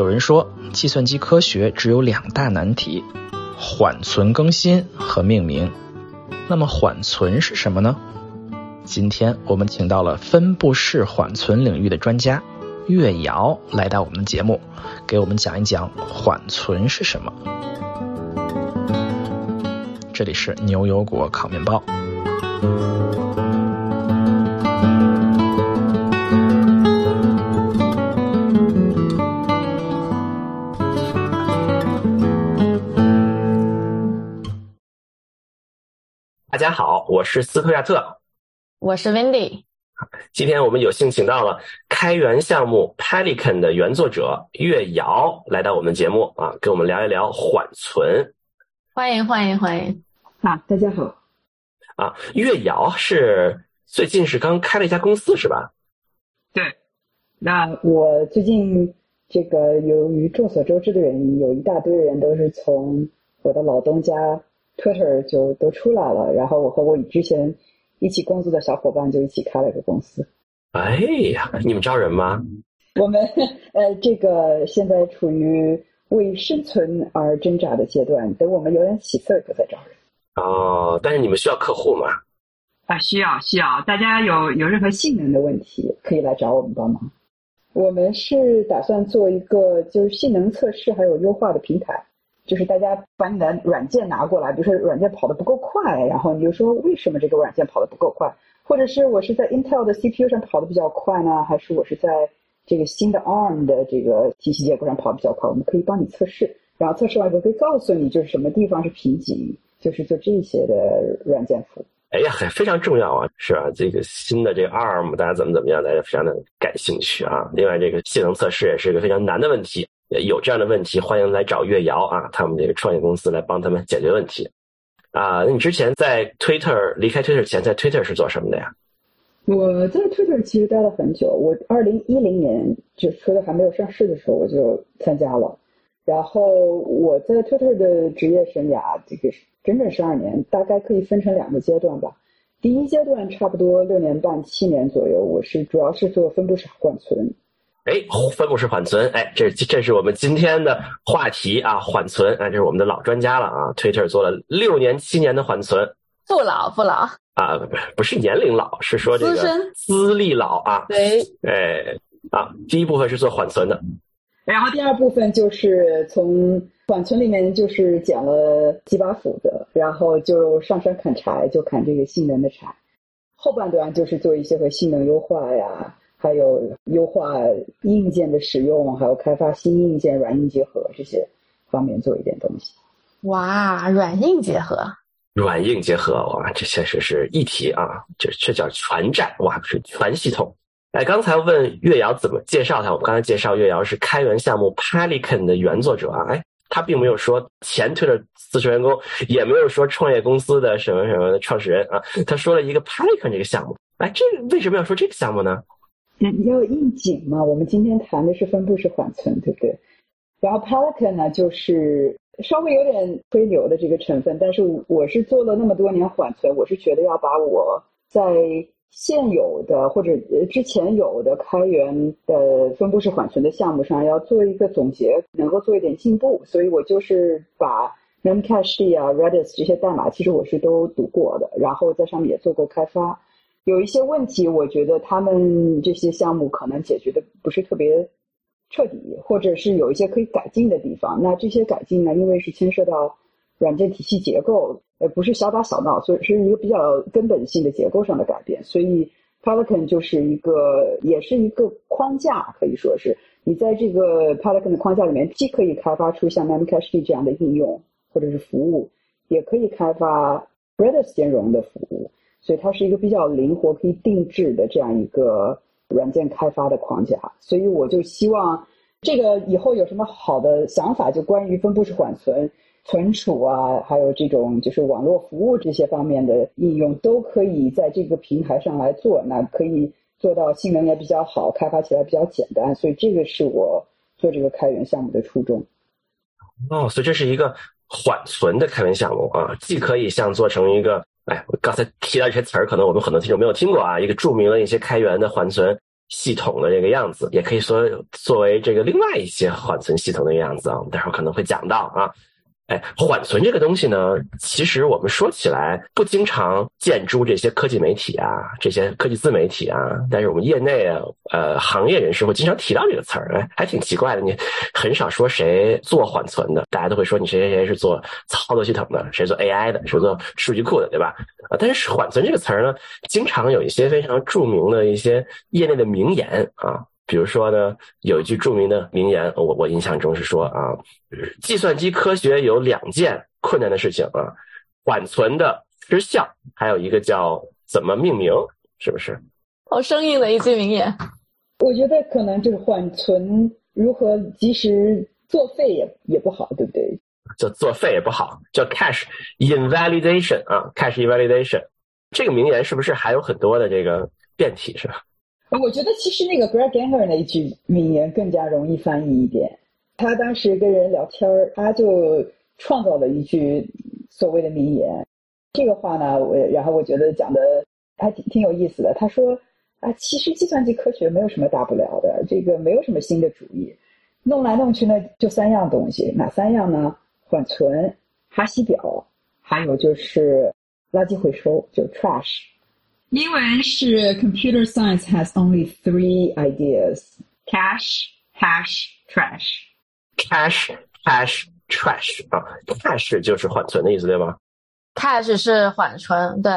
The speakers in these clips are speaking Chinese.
有人说，计算机科学只有两大难题：缓存更新和命名。那么缓存是什么呢？今天我们请到了分布式缓存领域的专家岳瑶来到我们的节目，给我们讲一讲缓存是什么。这里是牛油果烤面包。家好，我是斯科亚特，我是 Wendy。今天我们有幸请到了开源项目 Pelican 的原作者岳瑶来到我们节目啊，跟我们聊一聊缓存。欢迎欢迎欢迎！啊，大家好。啊，岳瑶是最近是刚开了一家公司是吧？对。那我最近这个由于众所周知的原因，有一大堆人都是从我的老东家。Twitter 就都出来了，然后我和我之前一起工作的小伙伴就一起开了一个公司。哎呀，你们招人吗？我们呃，这个现在处于为生存而挣扎的阶段，等我们有点起色就再招人。哦，但是你们需要客户吗？啊，需要需要，大家有有任何性能的问题可以来找我们帮忙。我们是打算做一个就是性能测试还有优化的平台。就是大家把你的软件拿过来，比如说软件跑得不够快，然后你就说为什么这个软件跑得不够快，或者是我是在 Intel 的 CPU 上跑得比较快呢，还是我是在这个新的 ARM 的这个体系结构上跑得比较快？我们可以帮你测试，然后测试完之后可以告诉你就是什么地方是瓶颈，就是做这些的软件服务。哎呀，非常重要啊，是吧？这个新的这个 ARM 大家怎么怎么样，大家非常的感兴趣啊。另外，这个性能测试也是一个非常难的问题。有这样的问题，欢迎来找岳瑶啊，他们这个创业公司来帮他们解决问题。啊，那你之前在 Twitter 离开 Twitter 前，在 Twitter 是做什么的呀？我在 Twitter 其实待了很久，我二零一零年就 Twitter 还没有上市的时候我就参加了，然后我在 Twitter 的职业生涯这个整整十二年，大概可以分成两个阶段吧。第一阶段差不多六年半七年左右，我是主要是做分布式缓存。哎，分布式缓存，哎，这这是我们今天的话题啊，缓存，哎，这是我们的老专家了啊，Twitter 做了六年七年的缓存，不老不老啊，不不是年龄老，是说这个资历老啊，对，哎啊，第一部分是做缓存的，然后第二部分就是从缓存里面就是捡了几把斧子，然后就上山砍柴，就砍这个性能的柴，后半段就是做一些和性能优化呀。还有优化硬件的使用，还有开发新硬件、软硬结合这些方面做一点东西。哇，软硬结合，软硬结合，哇，这确实是一体啊！这这叫全站，哇，不是全系统。哎，刚才问月瑶怎么介绍他，我们刚才介绍月瑶是开源项目 Pelican 的原作者啊。哎，他并没有说前推的四十员工，也没有说创业公司的什么什么的创始人啊，他说了一个 Pelican 这个项目。哎，这为什么要说这个项目呢？要应景嘛？我们今天谈的是分布式缓存，对不对？然后 Pelican 呢，就是稍微有点吹牛的这个成分，但是我是做了那么多年缓存，我是觉得要把我在现有的或者之前有的开源的分布式缓存的项目上要做一个总结，能够做一点进步，所以我就是把 Memcache 啊、Redis 这些代码，其实我是都读过的，然后在上面也做过开发。有一些问题，我觉得他们这些项目可能解决的不是特别彻底，或者是有一些可以改进的地方。那这些改进呢，因为是牵涉到软件体系结构，呃，不是小打小闹，所以是一个比较根本性的结构上的改变。所以 Pelican 就是一个，也是一个框架，可以说是你在这个 Pelican 的框架里面，既可以开发出像 Memcache 这样的应用或者是服务，也可以开发 Redis 兼容的服务。所以它是一个比较灵活、可以定制的这样一个软件开发的框架。所以我就希望这个以后有什么好的想法，就关于分布式缓存、存储啊，还有这种就是网络服务这些方面的应用，都可以在这个平台上来做。那可以做到性能也比较好，开发起来比较简单。所以这个是我做这个开源项目的初衷。哦，所以这是一个缓存的开源项目啊，既可以像做成一个。哎，我刚才提到这些词儿，可能我们很多听众没有听过啊。一个著名的一些开源的缓存，系统的这个样子，也可以说作为这个另外一些缓存系统的样子啊。我们待会儿可能会讲到啊。哎，缓存这个东西呢，其实我们说起来不经常见诸这些科技媒体啊，这些科技自媒体啊，但是我们业内，呃，行业人士会经常提到这个词儿，哎，还挺奇怪的。你很少说谁做缓存的，大家都会说你谁谁谁是做操作系统的，谁做 AI 的，谁做数据库的，对吧？啊，但是缓存这个词儿呢，经常有一些非常著名的一些业内的名言啊。比如说呢，有一句著名的名言，我我印象中是说啊，计算机科学有两件困难的事情啊，缓存的失效，还有一个叫怎么命名，是不是？好生硬的一句名言。我觉得可能这个缓存如何及时作废也也不好，对不对？叫作废也不好，叫 cache invalidation 啊，cache invalidation，这个名言是不是还有很多的这个变体，是吧？我觉得其实那个 Greg Ganger 那一句名言更加容易翻译一点。他当时跟人聊天儿，他就创造了一句所谓的名言。这个话呢，我然后我觉得讲的还挺挺有意思的。他说啊，其实计算机科学没有什么大不了的，这个没有什么新的主意，弄来弄去呢就三样东西，哪三样呢？缓存、哈希表，还有就是垃圾回收，就 trash。英文是 Computer science has only three ideas: cache, hash, trash. cache, hash, trash 啊，cache 就是缓存的意思，对吗？cache 是缓存，对，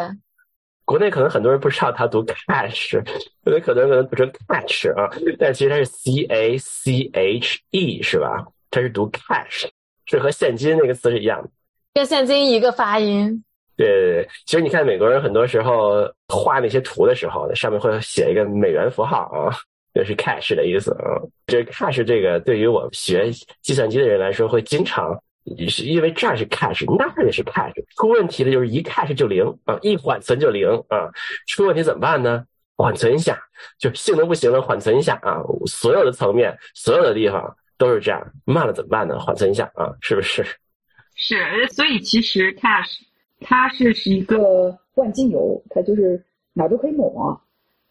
国内可能很多人不知道它读 cache，有的可能可能读成 catch 啊，但其实它是 c a c h e 是吧？它是读 cache，是和现金那个词是一样的。跟现金一个发音。对对对，其实你看美国人很多时候画那些图的时候，上面会写一个美元符号啊，这是 cache 的意思啊。这 cache 这个对于我们学计算机的人来说，会经常是因为这儿是 cache，那儿也是 cache，出问题的就是一 cache 就零啊，一缓存就零啊，出问题怎么办呢？缓存一下，就性能不行了，缓存一下啊，所有的层面，所有的地方都是这样，慢了怎么办呢？缓存一下啊，是不是？是，所以其实 cache。它是是一个万金油，它就是哪都可以抹，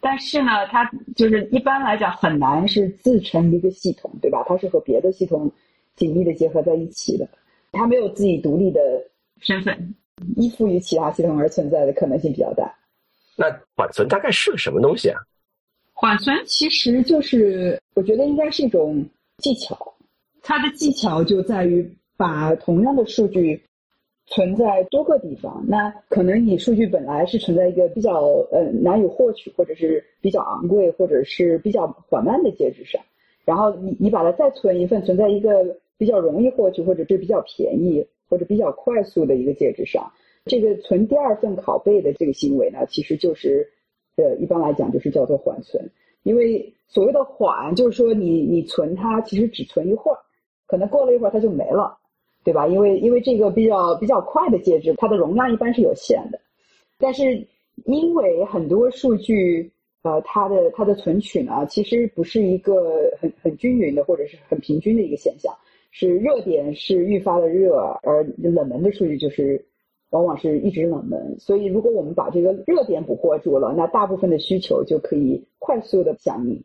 但是呢，它就是一般来讲很难是自成一个系统，对吧？它是和别的系统紧密的结合在一起的，它没有自己独立的身份，依附于其他系统而存在的可能性比较大。那缓存大概是个什么东西啊？缓存其实就是，我觉得应该是一种技巧，它的技巧就在于把同样的数据。存在多个地方，那可能你数据本来是存在一个比较呃难以获取，或者是比较昂贵，或者是比较缓慢的介质上，然后你你把它再存一份存在一个比较容易获取，或者是比较便宜或者比较快速的一个介质上，这个存第二份拷贝的这个行为呢，其实就是呃一般来讲就是叫做缓存，因为所谓的缓就是说你你存它其实只存一会儿，可能过了一会儿它就没了。对吧？因为因为这个比较比较快的介质，它的容量一般是有限的，但是因为很多数据，呃，它的它的存取呢，其实不是一个很很均匀的或者是很平均的一个现象，是热点是愈发的热，而冷门的数据就是往往是一直冷门。所以如果我们把这个热点捕获住了，那大部分的需求就可以快速的响应。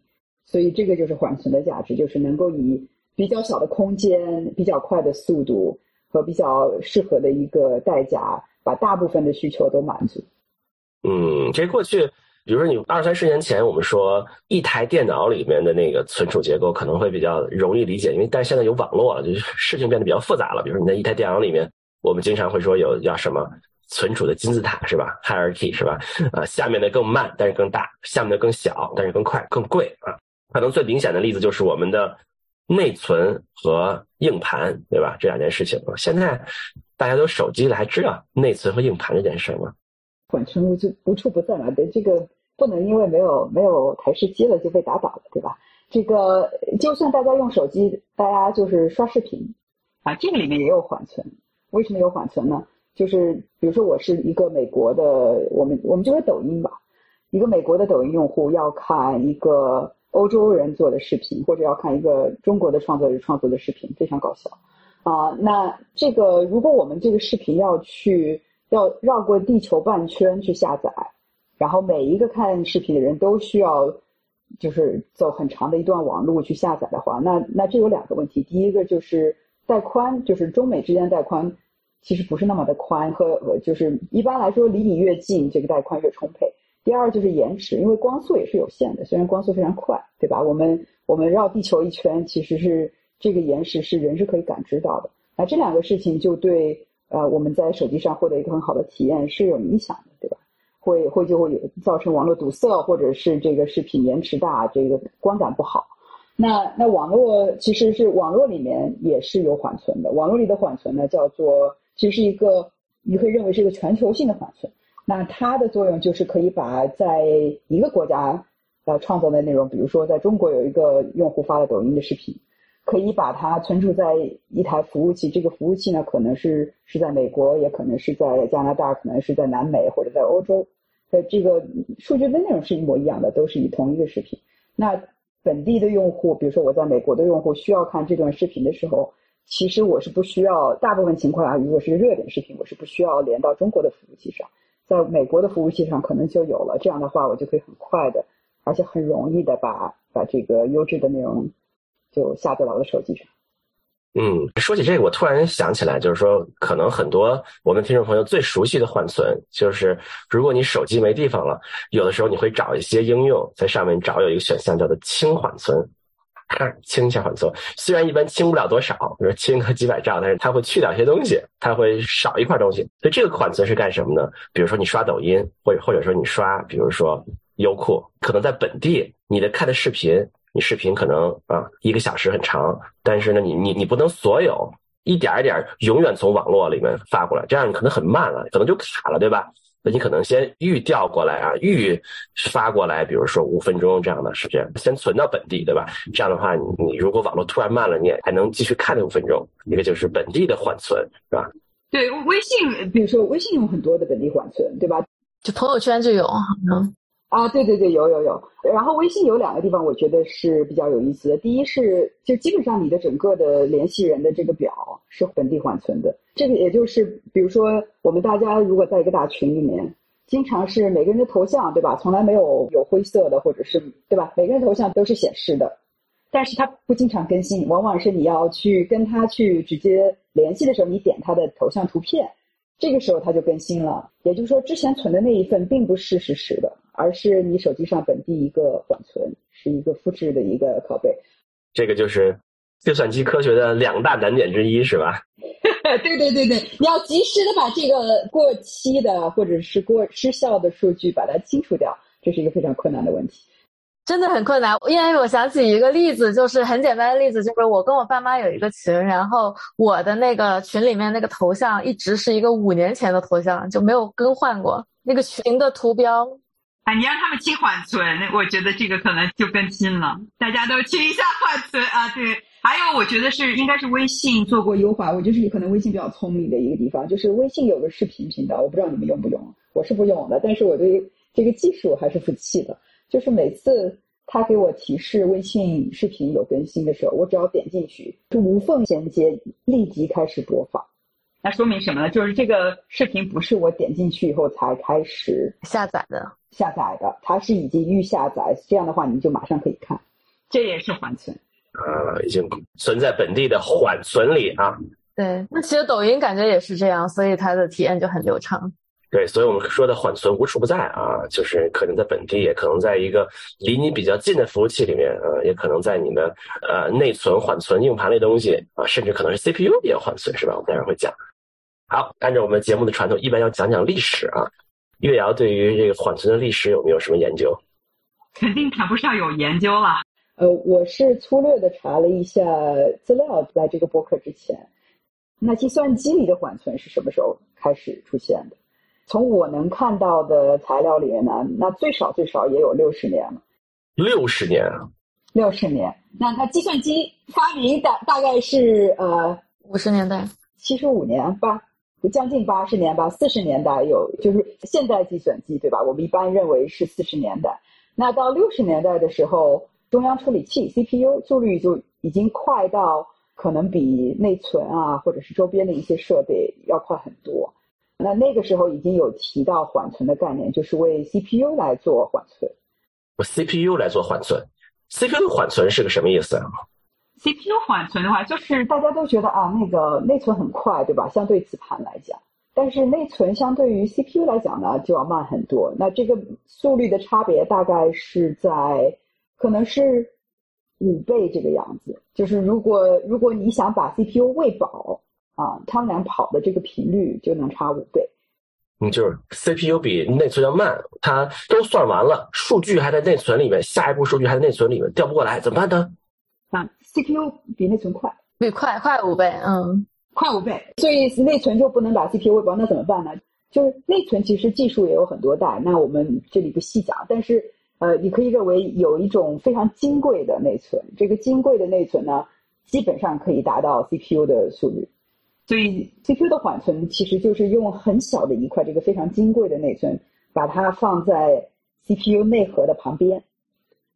所以这个就是缓存的价值，就是能够以。比较小的空间、比较快的速度和比较适合的一个代价，把大部分的需求都满足。嗯，这过去，比如说你二三十年前，我们说一台电脑里面的那个存储结构可能会比较容易理解，因为但现在有网络了，就是事情变得比较复杂了。比如说你在一台电脑里面，我们经常会说有叫什么存储的金字塔是吧？hierarchy 是吧？啊，下面的更慢，但是更大；下面的更小，但是更快、更贵啊。可能最明显的例子就是我们的。内存和硬盘，对吧？这两件事情，现在大家都手机了，还知道内存和硬盘这件事吗？缓存无处无处不在嘛，对这个不能因为没有没有台式机了就被打倒了，对吧？这个就算大家用手机，大家就是刷视频啊，这个里面也有缓存。为什么有缓存呢？就是比如说我是一个美国的，我们我们就说抖音吧，一个美国的抖音用户要看一个。欧洲人做的视频，或者要看一个中国的创作者创作的视频，非常搞笑啊！那这个，如果我们这个视频要去要绕过地球半圈去下载，然后每一个看视频的人都需要就是走很长的一段网路去下载的话，那那这有两个问题。第一个就是带宽，就是中美之间带宽其实不是那么的宽，和和就是一般来说离你越近，这个带宽越充沛。第二就是延迟，因为光速也是有限的，虽然光速非常快，对吧？我们我们绕地球一圈，其实是这个延时是人是可以感知到的。那这两个事情就对呃我们在手机上获得一个很好的体验是有影响的，对吧？会会就会有造成网络堵塞，或者是这个视频延迟大，这个观感不好。那那网络其实是网络里面也是有缓存的，网络里的缓存呢叫做其实是一个你可以认为是一个全球性的缓存。那它的作用就是可以把在一个国家呃创造的内容，比如说在中国有一个用户发了抖音的视频，可以把它存储在一台服务器，这个服务器呢可能是是在美国，也可能是在加拿大，可能是在南美或者在欧洲，的这个数据的内容是一模一样的，都是以同一个视频。那本地的用户，比如说我在美国的用户需要看这段视频的时候，其实我是不需要，大部分情况下如果是热点视频，我是不需要连到中国的服务器上。在美国的服务器上可能就有了，这样的话我就可以很快的，而且很容易的把把这个优质的内容就下载到我的手机上。嗯，说起这个，我突然想起来，就是说，可能很多我们听众朋友最熟悉的缓存，就是如果你手机没地方了，有的时候你会找一些应用，在上面找有一个选项叫做轻缓存。清一下缓存，虽然一般清不了多少，比如清个几百兆，但是它会去掉一些东西，它会少一块东西。所以这个缓存是干什么呢？比如说你刷抖音，或者或者说你刷，比如说优酷，可能在本地你的看的视频，你视频可能啊一个小时很长，但是呢你你你不能所有一点一点永远从网络里面发过来，这样你可能很慢了，可能就卡了，对吧？那你可能先预调过来啊，预发过来，比如说五分钟这样的时间，先存到本地，对吧？这样的话，你你如果网络突然慢了，你也还能继续看那五分钟。一个就是本地的缓存，是吧？对，微信，比如说微信有很多的本地缓存，对吧？就朋友圈就有，嗯。啊，对对对，有有有。然后微信有两个地方，我觉得是比较有意思的。第一是，就基本上你的整个的联系人的这个表是本地缓存的。这个也就是，比如说我们大家如果在一个大群里面，经常是每个人的头像，对吧？从来没有有灰色的，或者是对吧？每个人头像都是显示的，但是它不经常更新，往往是你要去跟他去直接联系的时候，你点他的头像图片，这个时候它就更新了。也就是说，之前存的那一份并不是实时的。而是你手机上本地一个缓存，是一个复制的一个拷贝。这个就是计算机科学的两大难点之一，是吧？对对对对，你要及时的把这个过期的或者是过失效的数据把它清除掉，这是一个非常困难的问题。真的很困难，因为我想起一个例子，就是很简单的例子，就是我跟我爸妈有一个群，然后我的那个群里面那个头像一直是一个五年前的头像，就没有更换过那个群的图标。啊，你让他们清缓存，我觉得这个可能就更新了。大家都清一下缓存啊，对。还有，我觉得是应该是微信做过优化，我就是可能微信比较聪明的一个地方，就是微信有个视频频道，我不知道你们用不用，我是不用的，但是我对这个技术还是服气的。就是每次他给我提示微信视频有更新的时候，我只要点进去，就无缝衔接，立即开始播放。那说明什么呢？就是这个视频不是我点进去以后才开始下载的。下载的，它是已经预下载，这样的话你就马上可以看，这也是缓存，呃，已经存在本地的缓存里啊。对，那其实抖音感觉也是这样，所以它的体验就很流畅。对，所以我们说的缓存无处不在啊，就是可能在本地，也可能在一个离你比较近的服务器里面，呃，也可能在你的呃内存、缓存、硬盘类东西啊，甚至可能是 CPU 也缓存，是吧？我们待会儿会讲。好，按照我们节目的传统，一般要讲讲历史啊。岳瑶对于这个缓存的历史有没有什么研究？肯定谈不上有研究了。呃，我是粗略的查了一下资料，在这个博客之前，那计算机里的缓存是什么时候开始出现的？从我能看到的材料里面呢，那最少最少也有六十年了。六十年啊！六十年。那它计算机发明的大概是呃五十年代，七十五年吧。将近八十年吧，四十年代有就是现代计算机对吧？我们一般认为是四十年代。那到六十年代的时候，中央处理器 CPU 速率就已经快到可能比内存啊，或者是周边的一些设备要快很多。那那个时候已经有提到缓存的概念，就是为 CPU 来做缓存。我 CPU 来做缓存，CPU 的缓存是个什么意思啊？CPU 缓存的话，就是大家都觉得啊，那个内存很快，对吧？相对磁盘来讲，但是内存相对于 CPU 来讲呢，就要慢很多。那这个速率的差别大概是在可能是五倍这个样子。就是如果如果你想把 CPU 喂饱啊，他们俩跑的这个频率就能差五倍。嗯，就是 CPU 比内存要慢，它都算完了，数据还在内存里面，下一步数据还在内存里面，调不过来，怎么办呢？啊，CPU 比内存快，比快快五倍，嗯，快五倍，所以内存就不能把 CPU 喂饱，那怎么办呢？就是内存其实技术也有很多代，那我们这里不细讲，但是呃，你可以认为有一种非常金贵的内存，这个金贵的内存呢，基本上可以达到 CPU 的速率。所以 CPU 的缓存其实就是用很小的一块这个非常金贵的内存，把它放在 CPU 内核的旁边。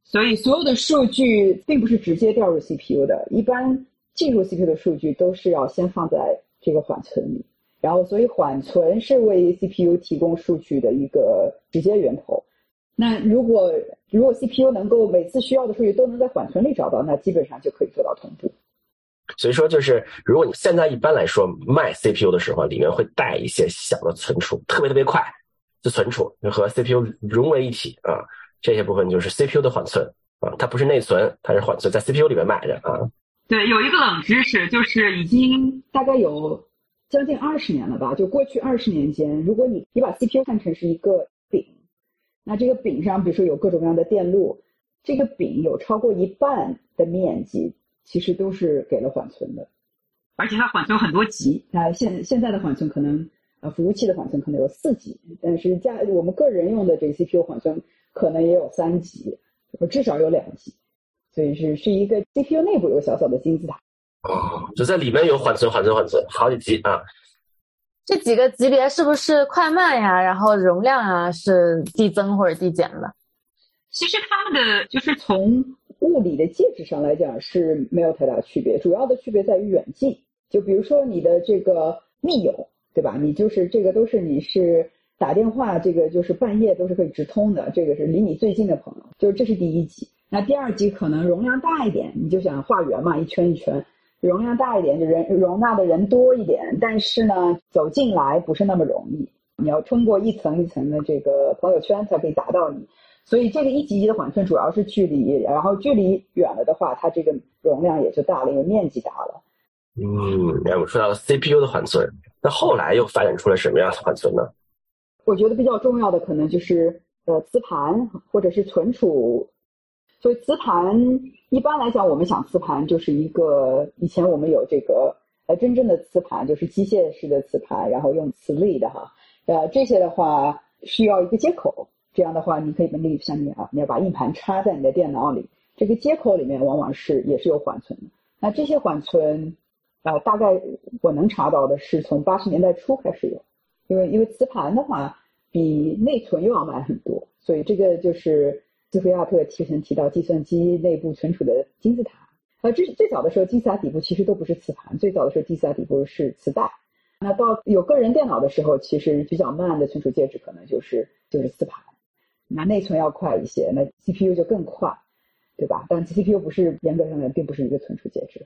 所以所有的数据并不是直接调入 CPU 的，一般进入 CPU 的数据都是要先放在这个缓存里，然后所以缓存是为 CPU 提供数据的一个直接源头。那如果如果 CPU 能够每次需要的数据都能在缓存里找到，那基本上就可以做到同步。所以说，就是如果你现在一般来说卖 CPU 的时候，里面会带一些小的存储，特别特别快，就存储就和 CPU 融为一体啊。这些部分就是 CPU 的缓存啊，它不是内存，它是缓存，在 CPU 里面买的啊。对，有一个冷知识，就是已经大概有将近二十年了吧，就过去二十年间，如果你你把 CPU 看成是一个饼，那这个饼上比如说有各种各样的电路，这个饼有超过一半的面积其实都是给了缓存的，而且它缓存很多级。那现现在的缓存可能呃服务器的缓存可能有四级，但是家我们个人用的这个 CPU 缓存。可能也有三级，至少有两级，所以是是一个 CPU 内部有个小小的金字塔。哦，就在里面有缓存、缓存、缓存，好几级啊。这几个级别是不是快慢呀？然后容量啊是递增或者递减的？其实他们的就是从物理的介质上来讲是没有太大区别，主要的区别在于远近。就比如说你的这个密友，对吧？你就是这个都是你是。打电话，这个就是半夜都是可以直通的，这个是离你最近的朋友，就是这是第一级。那第二级可能容量大一点，你就想画圆嘛，一圈一圈，容量大一点，就人容纳的人多一点，但是呢，走进来不是那么容易，你要通过一层一层的这个朋友圈才可以达到你。所以这个一级级的缓存主要是距离，然后距离远了的话，它这个容量也就大了，因为面积大了。嗯，哎我们说到了 CPU 的缓存，那后来又发展出了什么样的缓存呢？我觉得比较重要的可能就是呃磁盘或者是存储，所以磁盘一般来讲，我们想磁盘就是一个以前我们有这个呃真正的磁盘，就是机械式的磁盘，然后用磁力的哈，呃这些的话需要一个接口，这样的话你可以例如像你啊，你要把硬盘插在你的电脑里，这个接口里面往往是也是有缓存的。那这些缓存，呃大概我能查到的是从八十年代初开始有。因为因为磁盘的话比内存又要慢很多，所以这个就是斯菲亚特提前提到计算机内部存储的金字塔。呃，这是最早的时候，金字塔底部其实都不是磁盘，最早的时候金字塔底部是磁带。那到有个人电脑的时候，其实比较慢的存储介质可能就是就是磁盘。那内存要快一些，那 CPU 就更快，对吧？但 CPU 不是严格上来并不是一个存储介质。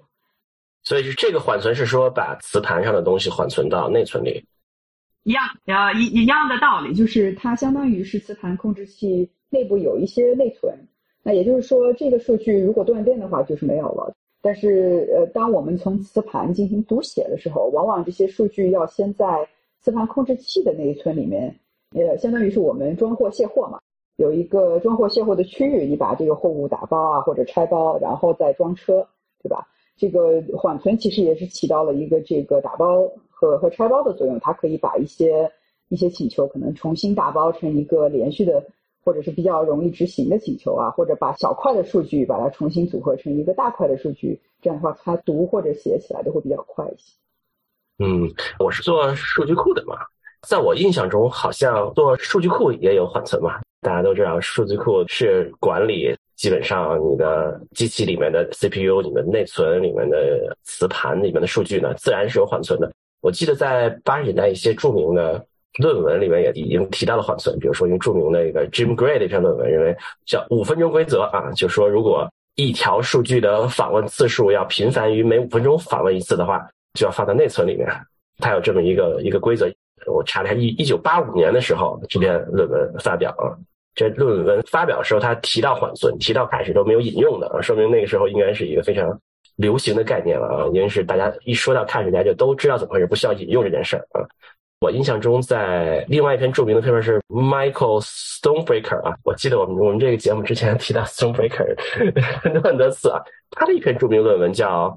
所以是这个缓存是说把磁盘上的东西缓存到内存里。一样，呃，一一样的道理，就是它相当于是磁盘控制器内部有一些内存，那也就是说，这个数据如果断电的话，就是没有了。但是，呃，当我们从磁盘进行读写的时候，往往这些数据要先在磁盘控制器的内存里面，呃，相当于是我们装货卸货嘛，有一个装货卸货的区域，你把这个货物打包啊或者拆包，然后再装车，对吧？这个缓存其实也是起到了一个这个打包。和和拆包的作用，它可以把一些一些请求可能重新打包成一个连续的，或者是比较容易执行的请求啊，或者把小块的数据把它重新组合成一个大块的数据，这样的话它读或者写起来都会比较快一些。嗯，我是做数据库的嘛，在我印象中，好像做数据库也有缓存嘛。大家都知道，数据库是管理基本上你的机器里面的 CPU、里面内存、里面的磁盘里面的数据呢，自然是有缓存的。我记得在八十年代一些著名的论文里面也已经提到了缓存，比如说一个著名的一个 Jim Gray 的一篇论文，认为叫五分钟规则啊，就说如果一条数据的访问次数要频繁于每五分钟访问一次的话，就要放到内存里面。它有这么一个一个规则。我查了一下，一一九八五年的时候，这篇论文发表啊。这论文发表的时候，他提到缓存，提到开始都没有引用的，说明那个时候应该是一个非常流行的概念了啊，因为是大家一说到 cache，大家就都知道怎么回事，不需要引用这件事儿啊。我印象中，在另外一篇著名的论文是 Michael Stonebreaker 啊，我记得我们我们这个节目之前提到 Stonebreaker 很多很多次啊，他的一篇著名论文叫，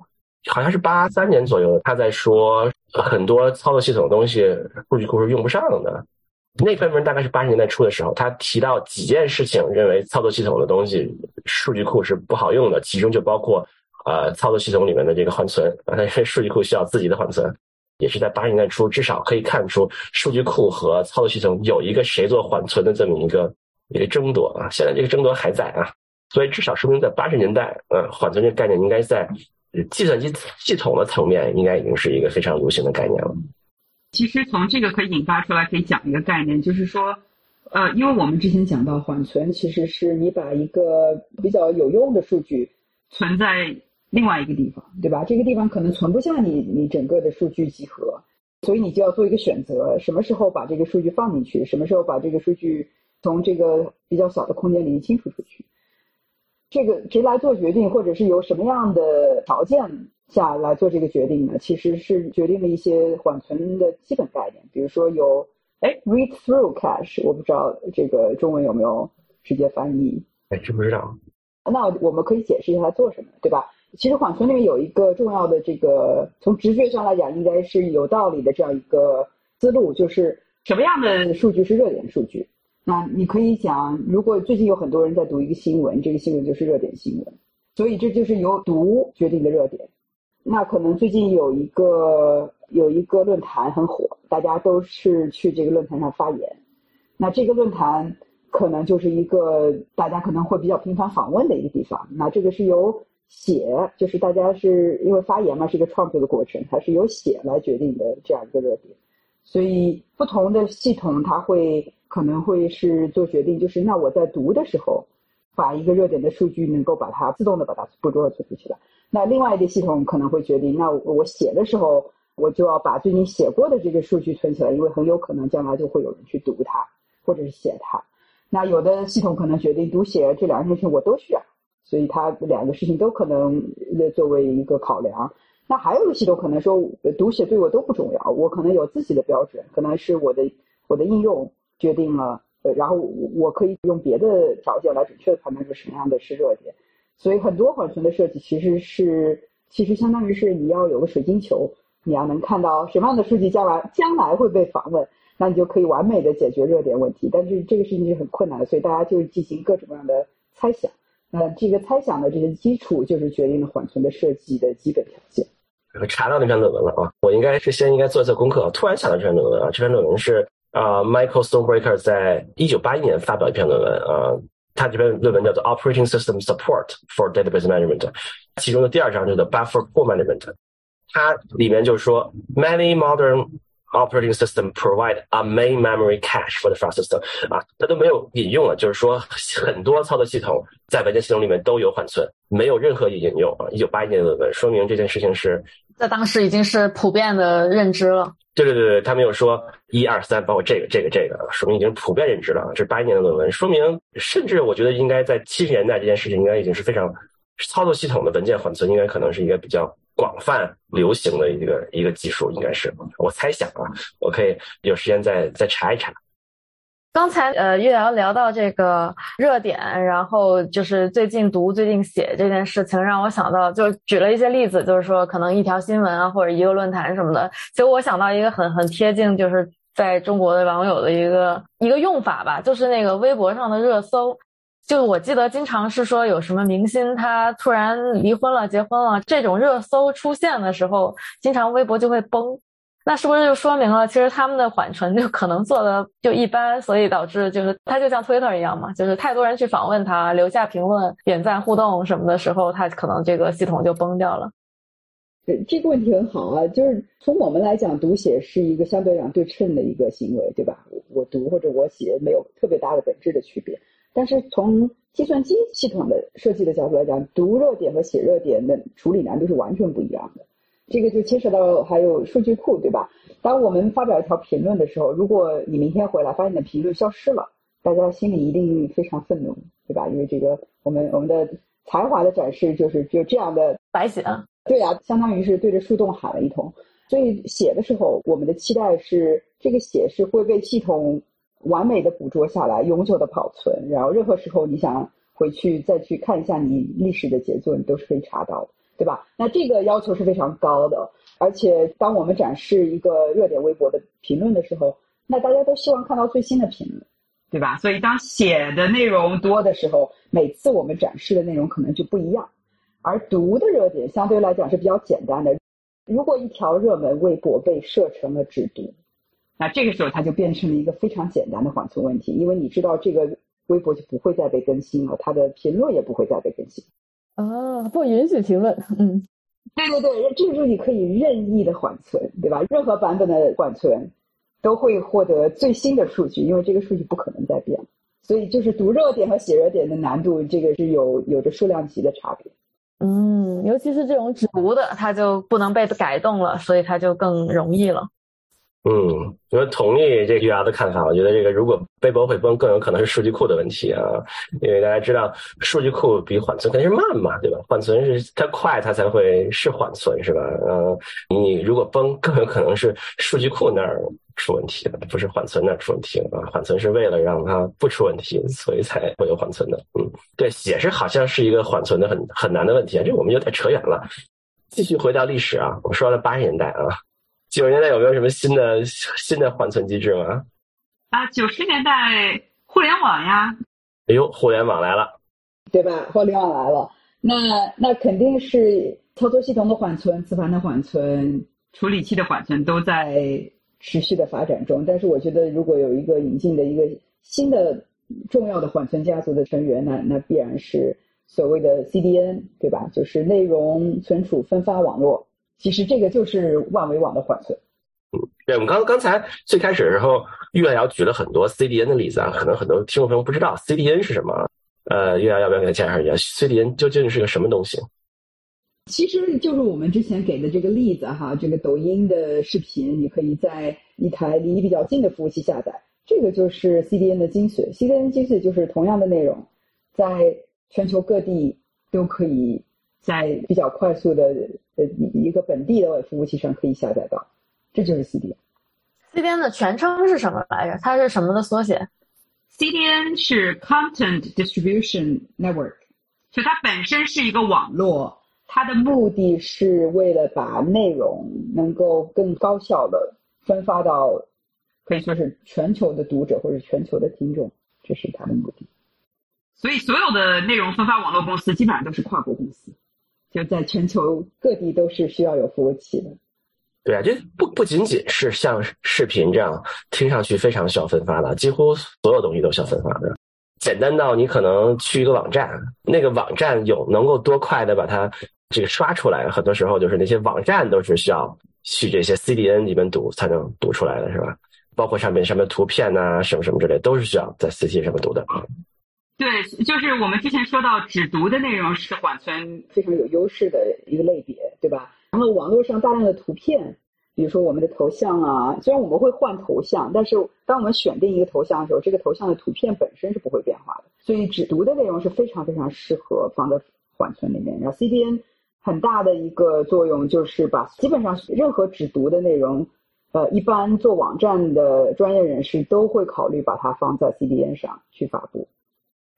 好像是八三年左右，他在说很多操作系统的东西数据库是用不上的。那篇文大概是八十年代初的时候，他提到几件事情，认为操作系统的东西数据库是不好用的，其中就包括呃操作系统里面的这个缓存啊，因为数据库需要自己的缓存，也是在八十年代初，至少可以看出数据库和操作系统有一个谁做缓存的这么一个一个争夺啊。现在这个争夺还在啊，所以至少说明在八十年代，呃，缓存这个概念应该在计算机系统的层面应该已经是一个非常流行的概念了。其实从这个可以引发出来，可以讲一个概念，就是说，呃，因为我们之前讲到缓存，其实是你把一个比较有用的数据存在另外一个地方，对吧？这个地方可能存不下你你整个的数据集合，所以你就要做一个选择，什么时候把这个数据放进去，什么时候把这个数据从这个比较小的空间里面清除出去。这个谁来做决定，或者是由什么样的条件？下来做这个决定呢，其实是决定了一些缓存的基本概念，比如说有哎，read through cache，我不知道这个中文有没有直接翻译。哎，知不知道？那我们可以解释一下它做什么，对吧？其实缓存里面有一个重要的这个，从直觉上来讲，应该是有道理的这样一个思路，就是什么样的数据是热点数据？那你可以讲，如果最近有很多人在读一个新闻，这个新闻就是热点新闻，所以这就是由读决定的热点。那可能最近有一个有一个论坛很火，大家都是去这个论坛上发言。那这个论坛可能就是一个大家可能会比较频繁访问的一个地方。那这个是由写，就是大家是因为发言嘛，是一个创作的过程，它是由写来决定的这样一个热点。所以不同的系统它会可能会是做决定，就是那我在读的时候，把一个热点的数据能够把它自动的把它捕捉存储起来。那另外一个系统可能会决定，那我写的时候，我就要把最近写过的这个数据存起来，因为很有可能将来就会有人去读它，或者是写它。那有的系统可能决定读写这两件事情我都需要，所以它两个事情都可能作为一个考量。那还有一个系统可能说读写对我都不重要，我可能有自己的标准，可能是我的我的应用决定了，然后我可以用别的条件来准确的判断出什么样的是热点。所以很多缓存的设计其实是，其实相当于是你要有个水晶球，你要能看到什么样的数据将来将来会被访问，那你就可以完美的解决热点问题。但是这个事情是很困难的，所以大家就进行各种各样的猜想。那这个猜想的这些基础就是决定了缓存的设计的基本条件。我查到那篇论文了啊，我应该是先应该做一做功课。突然想到这篇论文啊，这篇论文是啊，Michael Stonebreaker 在一九八一年发表一篇论文啊。他这篇论文叫做 Operating System Support for Database Management，其中的第二章叫做 Buffer Pool Management，它里面就是说 Many modern operating system provide a main memory cache for the file system，啊，它都没有引用了，就是说很多操作系统在文件系统里面都有缓存，没有任何引用啊。一九八一年的论文说明这件事情是在当时已经是普遍的认知了。对对对对，他没有说一二三，包括这个这个这个，说明已经普遍认知了。这是八一年的论文，说明甚至我觉得应该在七十年代这件事情应该已经是非常操作系统的文件缓存，应该可能是一个比较广泛流行的一个一个技术，应该是我猜想啊，我可以有时间再再查一查。刚才呃，月瑶聊到这个热点，然后就是最近读、最近写这件事情，让我想到，就举了一些例子，就是说可能一条新闻啊，或者一个论坛什么的。其实我想到一个很很贴近，就是在中国的网友的一个一个用法吧，就是那个微博上的热搜。就我记得经常是说有什么明星他突然离婚了、结婚了，这种热搜出现的时候，经常微博就会崩。那是不是就说明了，其实他们的缓存就可能做的就一般，所以导致就是它就像 Twitter 一样嘛，就是太多人去访问他，留下评论、点赞、互动什么的时候，它可能这个系统就崩掉了。对这个问题很好啊，就是从我们来讲，读写是一个相对来讲对称的一个行为，对吧？我读或者我写没有特别大的本质的区别。但是从计算机系统的设计的角度来讲，读热点和写热点的处理难度是完全不一样的。这个就牵扯到还有数据库，对吧？当我们发表一条评论的时候，如果你明天回来发现你的评论消失了，大家心里一定非常愤怒，对吧？因为这个我们我们的才华的展示就是就这样的白写。对呀，相当于是对着树洞喊了一通。所以写的时候，我们的期待是这个写是会被系统完美的捕捉下来，永久的保存。然后任何时候你想回去再去看一下你历史的杰作，你都是可以查到的，对吧？那这个要求是非常高的。而且当我们展示一个热点微博的评论的时候，那大家都希望看到最新的评论，对吧？所以当写的内容多的时候，每次我们展示的内容可能就不一样。而读的热点相对来讲是比较简单的。如果一条热门微博被设成了只读，那这个时候它就变成了一个非常简单的缓存问题，因为你知道这个微博就不会再被更新了，它的评论也不会再被更新。啊，不允许评论。嗯，对对对，这个时候你可以任意的缓存，对吧？任何版本的缓存都会获得最新的数据，因为这个数据不可能再变。所以就是读热点和写热点的难度，这个是有有着数量级的差别。嗯，尤其是这种只读的，它就不能被改动了，所以它就更容易了。嗯，我同意这个玉牙的看法。我觉得这个如果背包会崩，更有可能是数据库的问题啊。因为大家知道，数据库比缓存肯定是慢嘛，对吧？缓存是它快，它才会是缓存，是吧？嗯，你如果崩，更有可能是数据库那儿出问题了，不是缓存那儿出问题了啊。缓存是为了让它不出问题，所以才会有缓存的。嗯，对，写是好像是一个缓存的很很难的问题啊。这我们有点扯远了。继续回到历史啊，我说了八十年代啊。九十年代有没有什么新的新的缓存机制吗？啊，九十年代互联网呀！哎呦，互联网来了，对吧？互联网来了，那那肯定是操作系统的缓存、磁盘的缓存、处理器的缓存都在持续的发展中。但是我觉得，如果有一个引进的一个新的重要的缓存家族的成员，那那必然是所谓的 CDN，对吧？就是内容存储分发网络。其实这个就是万维网的缓存。嗯，对，我们刚刚才最开始的时候，岳瑶举了很多 CDN 的例子啊，可能很多听众朋友不知道 CDN 是什么。呃，岳瑶要不要给他介绍一下 CDN 究竟是个什么东西？其实就是我们之前给的这个例子哈，这个抖音的视频，你可以在一台离你比较近的服务器下载，这个就是 CDN 的精髓。CDN 精髓就是同样的内容，在全球各地都可以。在比较快速的呃一一个本地的服务器上可以下载到，这就是 CDN。CDN 的全称是什么来着？它是什么的缩写？CDN 是 Content Distribution Network，就它本身是一个网络，它的目的是为了把内容能够更高效的分发到可以说是全球的读者或者全球的听众，这是它的目的。所以所有的内容分发网络公司基本上都是跨国公司。就在全球各地都是需要有服务器的，对啊，这不不仅仅是像视频这样听上去非常需要分发的，几乎所有东西都需要分发的。简单到你可能去一个网站，那个网站有能够多快的把它这个刷出来，很多时候就是那些网站都是需要去这些 CDN 里面读才能读出来的，是吧？包括上面上面图片呐，什么什么之类，都是需要在 CDN 上面读的。对，就是我们之前说到只读的内容是缓存非常有优势的一个类别，对吧？然后网络上大量的图片，比如说我们的头像啊，虽然我们会换头像，但是当我们选定一个头像的时候，这个头像的图片本身是不会变化的。所以只读的内容是非常非常适合放在缓存里面。然后 CDN 很大的一个作用就是把基本上任何只读的内容，呃，一般做网站的专业人士都会考虑把它放在 CDN 上去发布。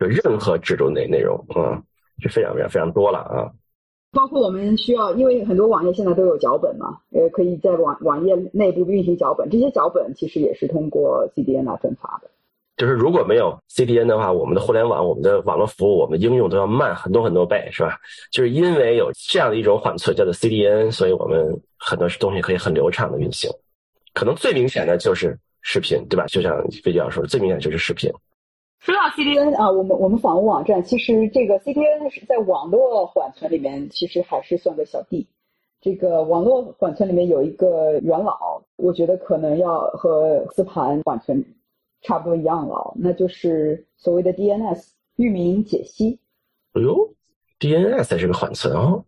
就任何制度内内容啊，就非常非常非常多了啊。包括我们需要，因为很多网页现在都有脚本嘛，呃，可以在网网页内部运行脚本，这些脚本其实也是通过 CDN 来分发的。就是如果没有 CDN 的话，我们的互联网、我们的网络服务、我们的应用都要慢很多很多倍，是吧？就是因为有这样的一种缓存叫做 CDN，所以我们很多东西可以很流畅的运行。可能最明显的就是视频，对吧？就像飞教授说，最明显就是视频。说到 CDN 啊，我们我们访问网站，其实这个 CDN 是在网络缓存里面，其实还是算个小弟。这个网络缓存里面有一个元老，我觉得可能要和磁盘缓存差不多一样老，那就是所谓的 DNS 域名解析。哎呦，DNS 是个缓存哦。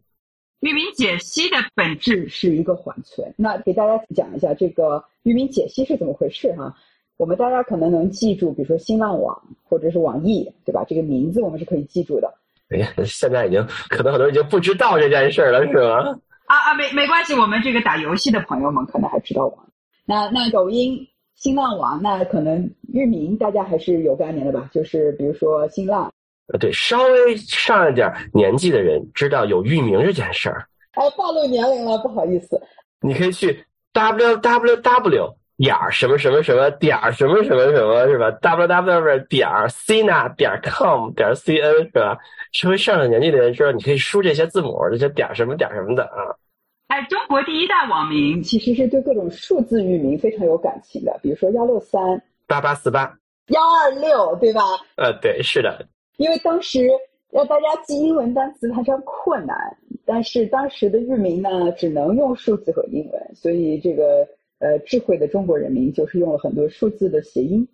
域名解析的本质是一个缓存。那给大家讲一下这个域名解析是怎么回事哈。我们大家可能能记住，比如说新浪网或者是网易，对吧？这个名字我们是可以记住的。哎呀，现在已经可能很多人已经不知道这件事了，是吗？啊啊，没没关系，我们这个打游戏的朋友们可能还知道网。那那抖音、新浪网，那可能域名大家还是有概念的吧？就是比如说新浪。呃，对，稍微上一点年纪的人知道有域名这件事儿。哎，暴露年龄了，不好意思。你可以去 w w w 点儿什么什么什么点儿什么什么什么是吧？w w 点儿 cina 点 com 点 cn 是吧？稍微上了年纪的人知道，你可以输这些字母，这些点什么点什么的啊。哎，中国第一大网民其实是对各种数字域名非常有感情的，比如说幺六三八八四八幺二六，对吧？呃，对，是的。因为当时要大家记英文单词非常困难，但是当时的域名呢只能用数字和英文，所以这个呃智慧的中国人民就是用了很多数字的谐音，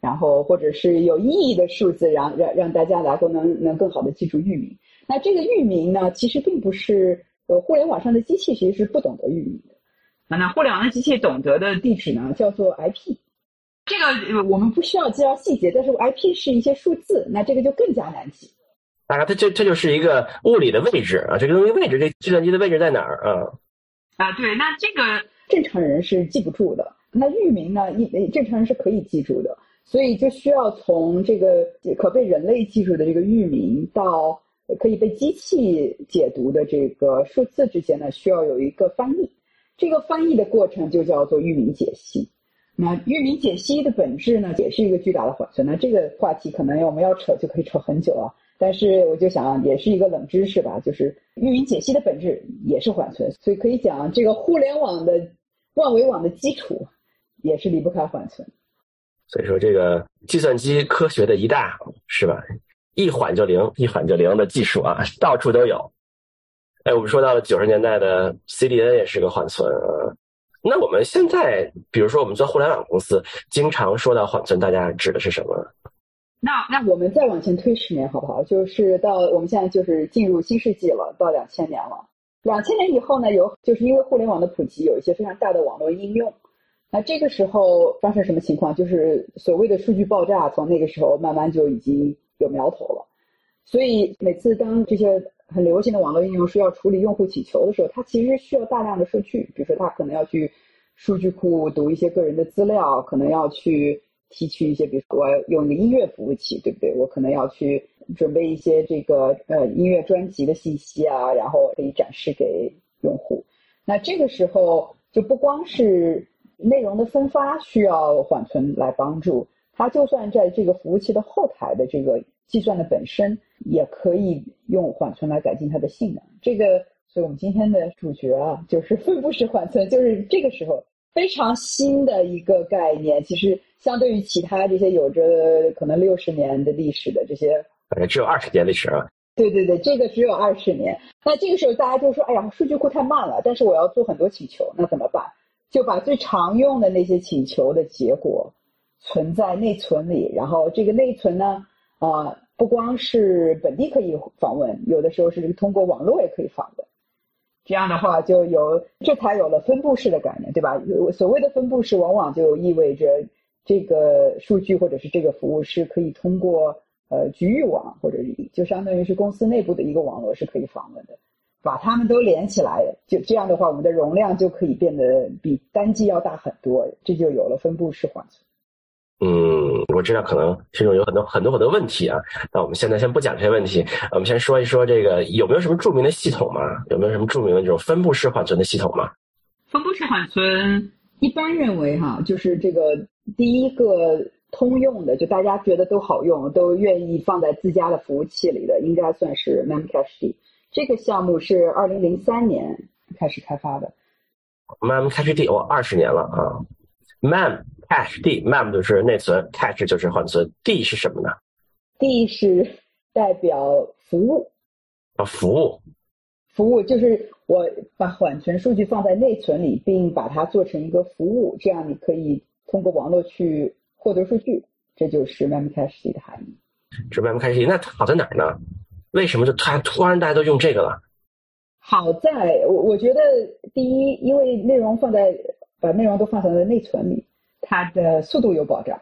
然后或者是有意义的数字，让让让大家来够能能更好的记住域名。那这个域名呢，其实并不是呃互联网上的机器其实是不懂得域名的，那互联网的机器懂得的地址呢叫做 IP。这个我们不需要介绍细节，但是 IP 是一些数字，那这个就更加难记。啊，它这这就是一个物理的位置啊，这个东西位置，这计算机的位置在哪儿啊？啊，对，那这个正常人是记不住的，那域名呢，一正常人是可以记住的，所以就需要从这个可被人类记住的这个域名到可以被机器解读的这个数字之间呢，需要有一个翻译，这个翻译的过程就叫做域名解析。那域名解析的本质呢，也是一个巨大的缓存。那这个话题可能我们要扯就可以扯很久啊。但是我就想，也是一个冷知识吧，就是域名解析的本质也是缓存，所以可以讲这个互联网的万维网的基础也是离不开缓存。所以说，这个计算机科学的一大是吧？一缓就零，一缓就零的技术啊，到处都有。哎，我们说到了九十年代的 CDN 也是个缓存啊。那我们现在，比如说我们做互联网公司，经常说到缓存，大家指的是什么？那那我们再往前推十年，好不好？就是到我们现在就是进入新世纪了，到两千年了。两千年以后呢，有就是因为互联网的普及，有一些非常大的网络应用。那这个时候发生什么情况？就是所谓的数据爆炸，从那个时候慢慢就已经有苗头了。所以每次当这些很流行的网络应用需要处理用户请求的时候，它其实需要大量的数据。比如说，它可能要去数据库读一些个人的资料，可能要去提取一些，比如说我用个音乐服务器，对不对？我可能要去准备一些这个呃音乐专辑的信息啊，然后可以展示给用户。那这个时候就不光是内容的分发需要缓存来帮助，它就算在这个服务器的后台的这个计算的本身。也可以用缓存来改进它的性能。这个，所以我们今天的主角啊，就是分布式缓存，就是这个时候非常新的一个概念。其实，相对于其他这些有着可能六十年的历史的这些，反正只有二十年历史啊。对对对，这个只有二十年。那这个时候大家就说：“哎呀，数据库太慢了。”但是我要做很多请求，那怎么办？就把最常用的那些请求的结果存在内存里，然后这个内存呢，啊。不光是本地可以访问，有的时候是通过网络也可以访问。这样的话，就有这才有了分布式的概念，对吧？所谓的分布式，往往就意味着这个数据或者是这个服务是可以通过呃局域网或者就相当于是公司内部的一个网络是可以访问的，把它们都连起来，就这样的话，我们的容量就可以变得比单机要大很多，这就有了分布式缓存。嗯，我知道可能听众有很多很多很多问题啊。那我们现在先不讲这些问题，我们先说一说这个有没有什么著名的系统嘛？有没有什么著名的这种分布式缓存的系统嘛？分布式缓存一般认为哈，就是这个第一个通用的，就大家觉得都好用，都愿意放在自家的服务器里的，应该算是 Memcached。这个项目是二零零三年开始开发的。Memcached 我，二十年了啊。Mem cache D Mem 就是内存，cache 就是缓存，D 是什么呢？D 是代表服务啊，服务，服务就是我把缓存数据放在内存里，并把它做成一个服务，这样你可以通过网络去获得数据，这就是 Memcached 的含义。是 Memcached，那好在哪儿呢？为什么就突然突然大家都用这个了？好在我我觉得第一，因为内容放在把内容都放在了内存里，它的速度有保障。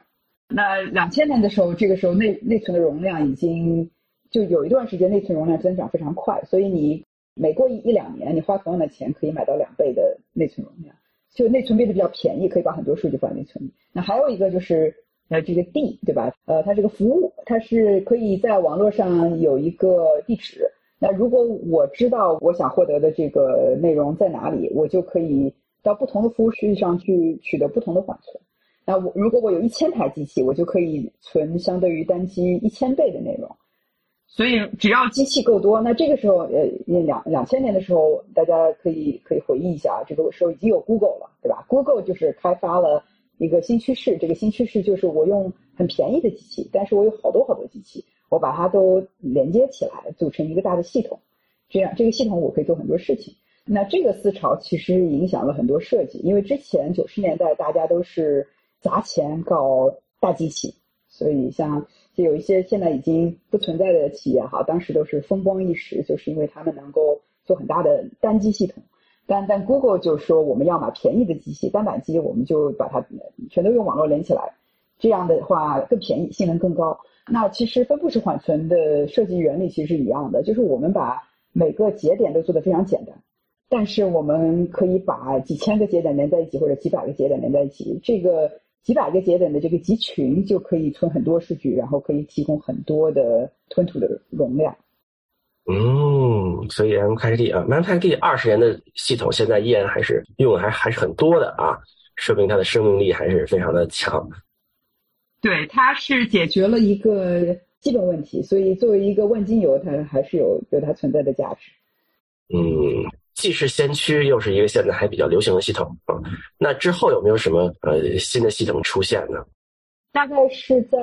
那两千年的时候，这个时候内内存的容量已经就有一段时间内存容量增长非常快，所以你。每过一一两年，你花同样的钱可以买到两倍的内存容量，就内存变得比较便宜，可以把很多数据放在内存里。那还有一个就是呃这个 D 对吧？呃，它这个服务，它是可以在网络上有一个地址。那如果我知道我想获得的这个内容在哪里，我就可以到不同的服务区域上去取得不同的缓存。那我如果我有一千台机器，我就可以存相对于单机一千倍的内容。所以只要机器够多，那这个时候，呃，两两千年的时候，大家可以可以回忆一下，这个时候已经有 Google 了，对吧？Google 就是开发了一个新趋势，这个新趋势就是我用很便宜的机器，但是我有好多好多机器，我把它都连接起来，组成一个大的系统，这样这个系统我可以做很多事情。那这个思潮其实影响了很多设计，因为之前九十年代大家都是砸钱搞大机器，所以像。有一些现在已经不存在的企业哈，当时都是风光一时，就是因为他们能够做很大的单机系统。但但 Google 就说我们要买便宜的机器，单板机我们就把它全都用网络连起来，这样的话更便宜，性能更高。那其实分布式缓存的设计原理其实是一样的，就是我们把每个节点都做得非常简单，但是我们可以把几千个节点连在一起，或者几百个节点连在一起，这个。几百个节点的这个集群就可以存很多数据，然后可以提供很多的吞吐的容量。嗯，所以 M K D 啊，M K D 二十年的系统现在依然还是用还还是很多的啊，说明它的生命力还是非常的强。对，它是解决了一个基本问题，所以作为一个万金油，它还是有有它存在的价值。嗯。既是先驱，又是一个现在还比较流行的系统啊。那之后有没有什么呃新的系统出现呢？大概是在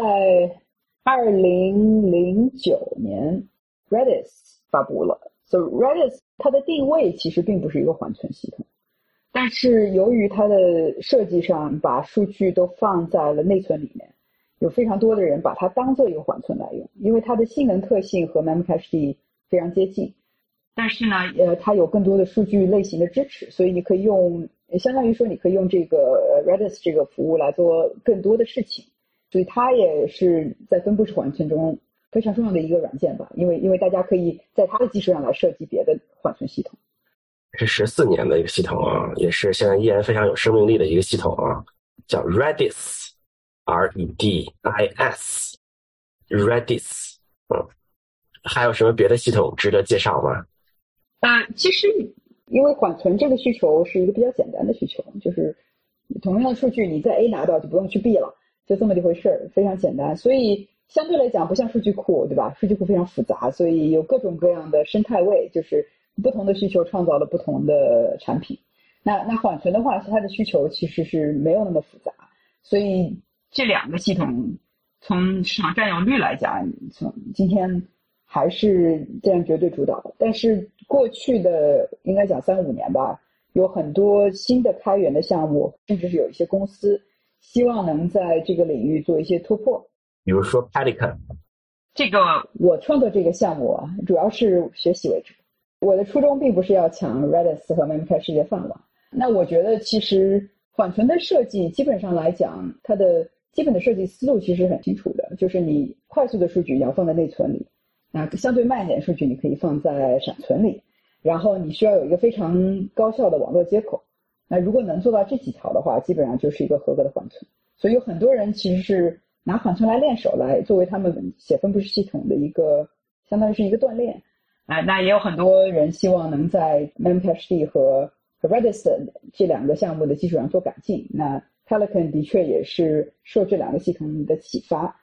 二零零九年，Redis 发布了。So Redis 它的定位其实并不是一个缓存系统，但是由于它的设计上把数据都放在了内存里面，有非常多的人把它当做一个缓存来用，因为它的性能特性和 Memcached 非常接近。但是呢，呃，它有更多的数据类型的支持，所以你可以用，相当于说你可以用这个 Redis 这个服务来做更多的事情，所以它也是在分布式缓存中非常重要的一个软件吧，因为因为大家可以在它的基础上来设计别的缓存系统。是十四年的一个系统啊，也是现在依然非常有生命力的一个系统啊，叫 Redis，R E D I S，Redis，嗯，还有什么别的系统值得介绍吗？啊，其实因为缓存这个需求是一个比较简单的需求，就是同样的数据你在 A 拿到就不用去 B 了，就这么一回事儿，非常简单。所以相对来讲不像数据库，对吧？数据库非常复杂，所以有各种各样的生态位，就是不同的需求创造了不同的产品。那那缓存的话，它的需求其实是没有那么复杂，所以这两个系统从市场占有率来讲，从今天。还是这样绝对主导，但是过去的应该讲三五年吧，有很多新的开源的项目，甚至是有一些公司希望能在这个领域做一些突破。比如说 Pelican，这个我创作这个项目啊，主要是学习为主。我的初衷并不是要抢 Redis 和 Memcached 世界饭碗。那我觉得其实缓存的设计，基本上来讲，它的基本的设计思路其实很清楚的，就是你快速的数据要放在内存里。那相对慢一点数据，你可以放在闪存里，然后你需要有一个非常高效的网络接口。那如果能做到这几条的话，基本上就是一个合格的缓存。所以有很多人其实是拿缓存来练手，来作为他们写分布式系统的一个，相当于是一个锻炼。啊，那也有很多人希望能在 Memcached 和 Redis 这两个项目的基础上做改进。那 Pelican 的确也是受这两个系统的启发。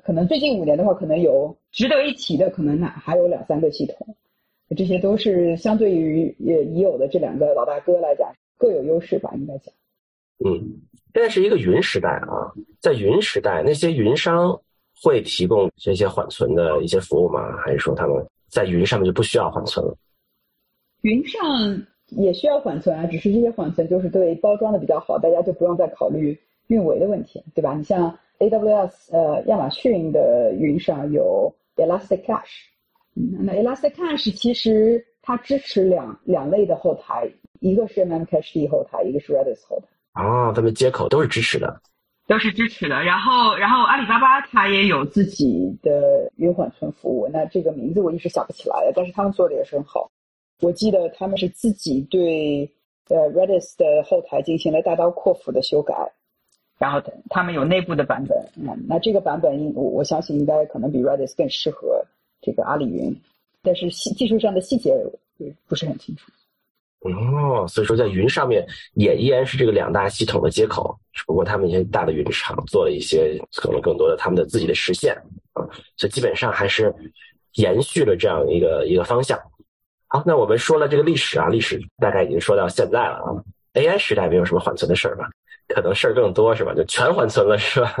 可能最近五年的话，可能有值得一提的，可能还还有两三个系统，这些都是相对于也已有的这两个老大哥来讲各有优势吧，应该讲。嗯，现在是一个云时代啊，在云时代，那些云商会提供这些缓存的一些服务吗？还是说他们在云上面就不需要缓存了？云上也需要缓存啊，只是这些缓存就是对包装的比较好，大家就不用再考虑运维的问题，对吧？你像 AWS 呃亚马逊的云上有 Elastic Cache，嗯，那 Elastic Cache 其实它支持两两类的后台，一个是 Memcached 后台，一个是 Redis 后台。哦，他们接口都是支持的，都是支持的。然后，然后阿里巴巴它也有自己的云缓存服务，那这个名字我一时想不起来了，但是他们做的也是很好。我记得他们是自己对呃 Redis 的后台进行了大刀阔斧的修改，然后他们有内部的版本。那那这个版本我我相信应该可能比 Redis 更适合这个阿里云，但是细技术上的细节不是很清楚。哦，所以说在云上面也依然是这个两大系统的接口，只不过他们一些大的云厂做了一些可能更多的他们的自己的实现啊，所以基本上还是延续了这样一个一个方向。好，那我们说了这个历史啊，历史大概已经说到现在了啊。AI 时代没有什么缓存的事儿吧？可能事儿更多是吧？就全缓存了是吧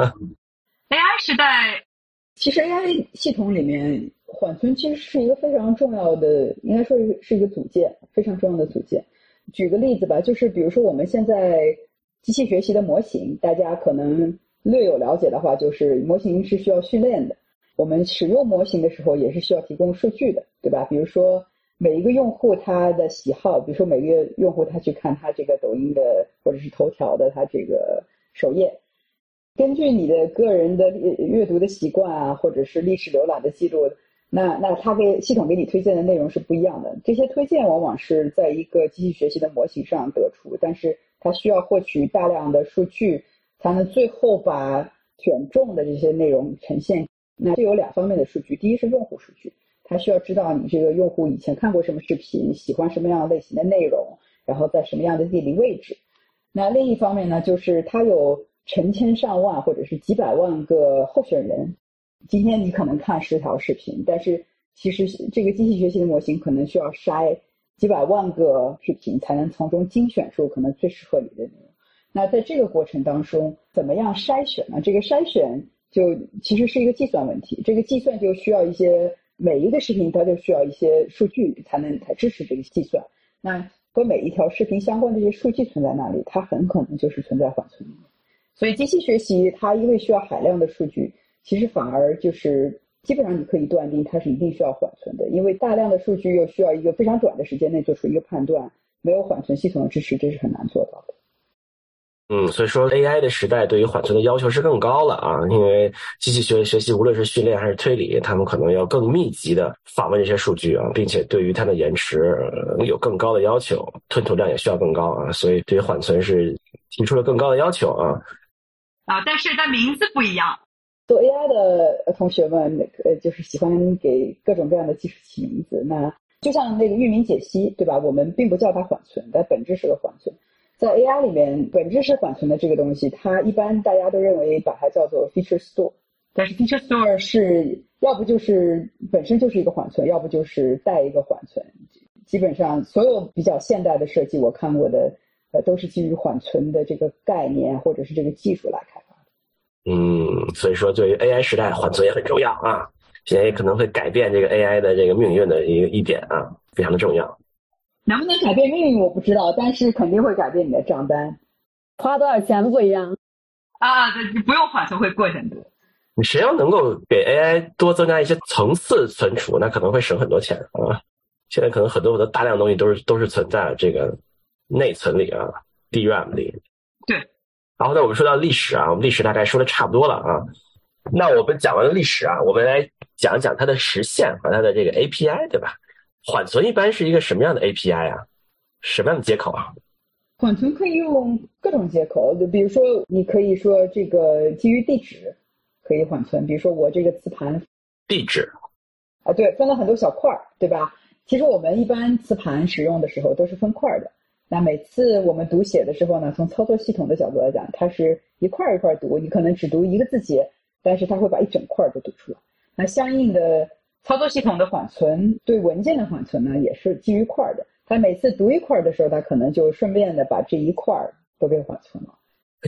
？AI 时代 其实 AI 系统里面。缓存其实是一个非常重要的，应该说是一个组件，非常重要的组件。举个例子吧，就是比如说我们现在机器学习的模型，大家可能略有了解的话，就是模型是需要训练的。我们使用模型的时候也是需要提供数据的，对吧？比如说每一个用户他的喜好，比如说每个用户他去看他这个抖音的或者是头条的他这个首页，根据你的个人的阅读的习惯啊，或者是历史浏览的记录。那那他给系统给你推荐的内容是不一样的，这些推荐往往是在一个机器学习的模型上得出，但是它需要获取大量的数据，才能最后把选中的这些内容呈现。那这有两方面的数据，第一是用户数据，它需要知道你这个用户以前看过什么视频，喜欢什么样类型的内容，然后在什么样的地理位置。那另一方面呢，就是它有成千上万或者是几百万个候选人。今天你可能看十条视频，但是其实这个机器学习的模型可能需要筛几百万个视频，才能从中精选出可能最适合你的内容。那在这个过程当中，怎么样筛选呢？这个筛选就其实是一个计算问题。这个计算就需要一些每一个视频它就需要一些数据才能才支持这个计算。那和每一条视频相关的这些数据存在那里，它很可能就是存在缓存里面。所以机器学习它因为需要海量的数据。其实反而就是基本上你可以断定它是一定需要缓存的，因为大量的数据又需要一个非常短的时间内做出一个判断，没有缓存系统的支持，这是很难做到。嗯，所以说 AI 的时代对于缓存的要求是更高了啊，因为机器学学习无论是训练还是推理，他们可能要更密集的访问这些数据啊，并且对于它的延迟有更高的要求，吞吐量也需要更高啊，所以对于缓存是提出了更高的要求啊。啊，但是它名字不一样。做 AI 的同学们，呃，就是喜欢给各种各样的技术起名字。那就像那个域名解析，对吧？我们并不叫它缓存，但本质是个缓存。在 AI 里面，本质是缓存的这个东西，它一般大家都认为把它叫做 feature store。但是 feature store 是要不就是本身就是一个缓存，要不就是带一个缓存。基本上所有比较现代的设计，我看过的，呃，都是基于缓存的这个概念或者是这个技术来开发的。嗯，所以说对于 AI 时代，缓存也很重要啊。现在也可能会改变这个 AI 的这个命运的一个一点啊，非常的重要。能不能改变命运我不知道，但是肯定会改变你的账单，花多少钱不一样啊。你不用缓存会贵很多。你谁要能够给 AI 多增加一些层次存储，那可能会省很多钱啊。现在可能很多很多大量东西都是都是存在这个内存里啊，DRAM 里。对。然后呢，我们说到历史啊，我们历史大概说的差不多了啊。那我们讲完了历史啊，我们来讲一讲它的实现和它的这个 API，对吧？缓存一般是一个什么样的 API 啊？什么样的接口啊？缓存可以用各种接口，就比如说，你可以说这个基于地址可以缓存，比如说我这个磁盘地址啊，对，分了很多小块儿，对吧？其实我们一般磁盘使用的时候都是分块的。那每次我们读写的时候呢，从操作系统的角度来讲，它是一块一块读，你可能只读一个字节，但是它会把一整块都读出来。那相应的操作系统的缓存对文件的缓存呢，也是基于块的。它每次读一块的时候，它可能就顺便的把这一块儿都给缓存了。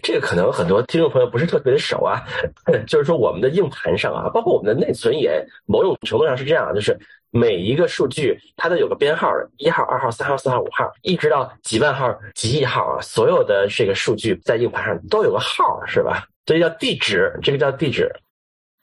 这个可能很多听众朋友不是特别的熟啊，就是说我们的硬盘上啊，包括我们的内存也某种程度上是这样，就是每一个数据它都有个编号的，一号、二号、三号、四号、五号，一直到几万号、几亿号啊，所有的这个数据在硬盘上都有个号，是吧？这叫地址，这个叫地址。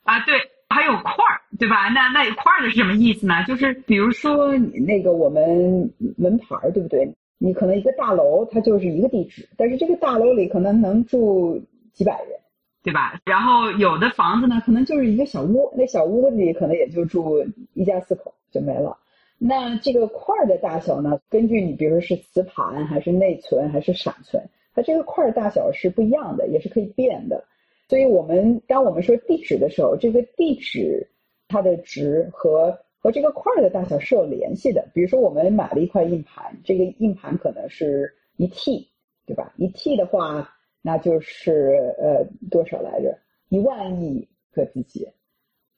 啊，对，还有块儿，对吧？那那一块儿的是什么意思呢？就是比如说你那个我们门牌儿，对不对？你可能一个大楼它就是一个地址，但是这个大楼里可能能住几百人，对吧？然后有的房子呢，可能就是一个小屋，那小屋里可能也就住一家四口就没了。那这个块儿的大小呢，根据你比如说是磁盘还是内存还是闪存，它这个块儿大小是不一样的，也是可以变的。所以我们当我们说地址的时候，这个地址它的值和和这个块的大小是有联系的。比如说，我们买了一块硬盘，这个硬盘可能是一 T，对吧？一 T 的话，那就是呃多少来着？一万亿个字节。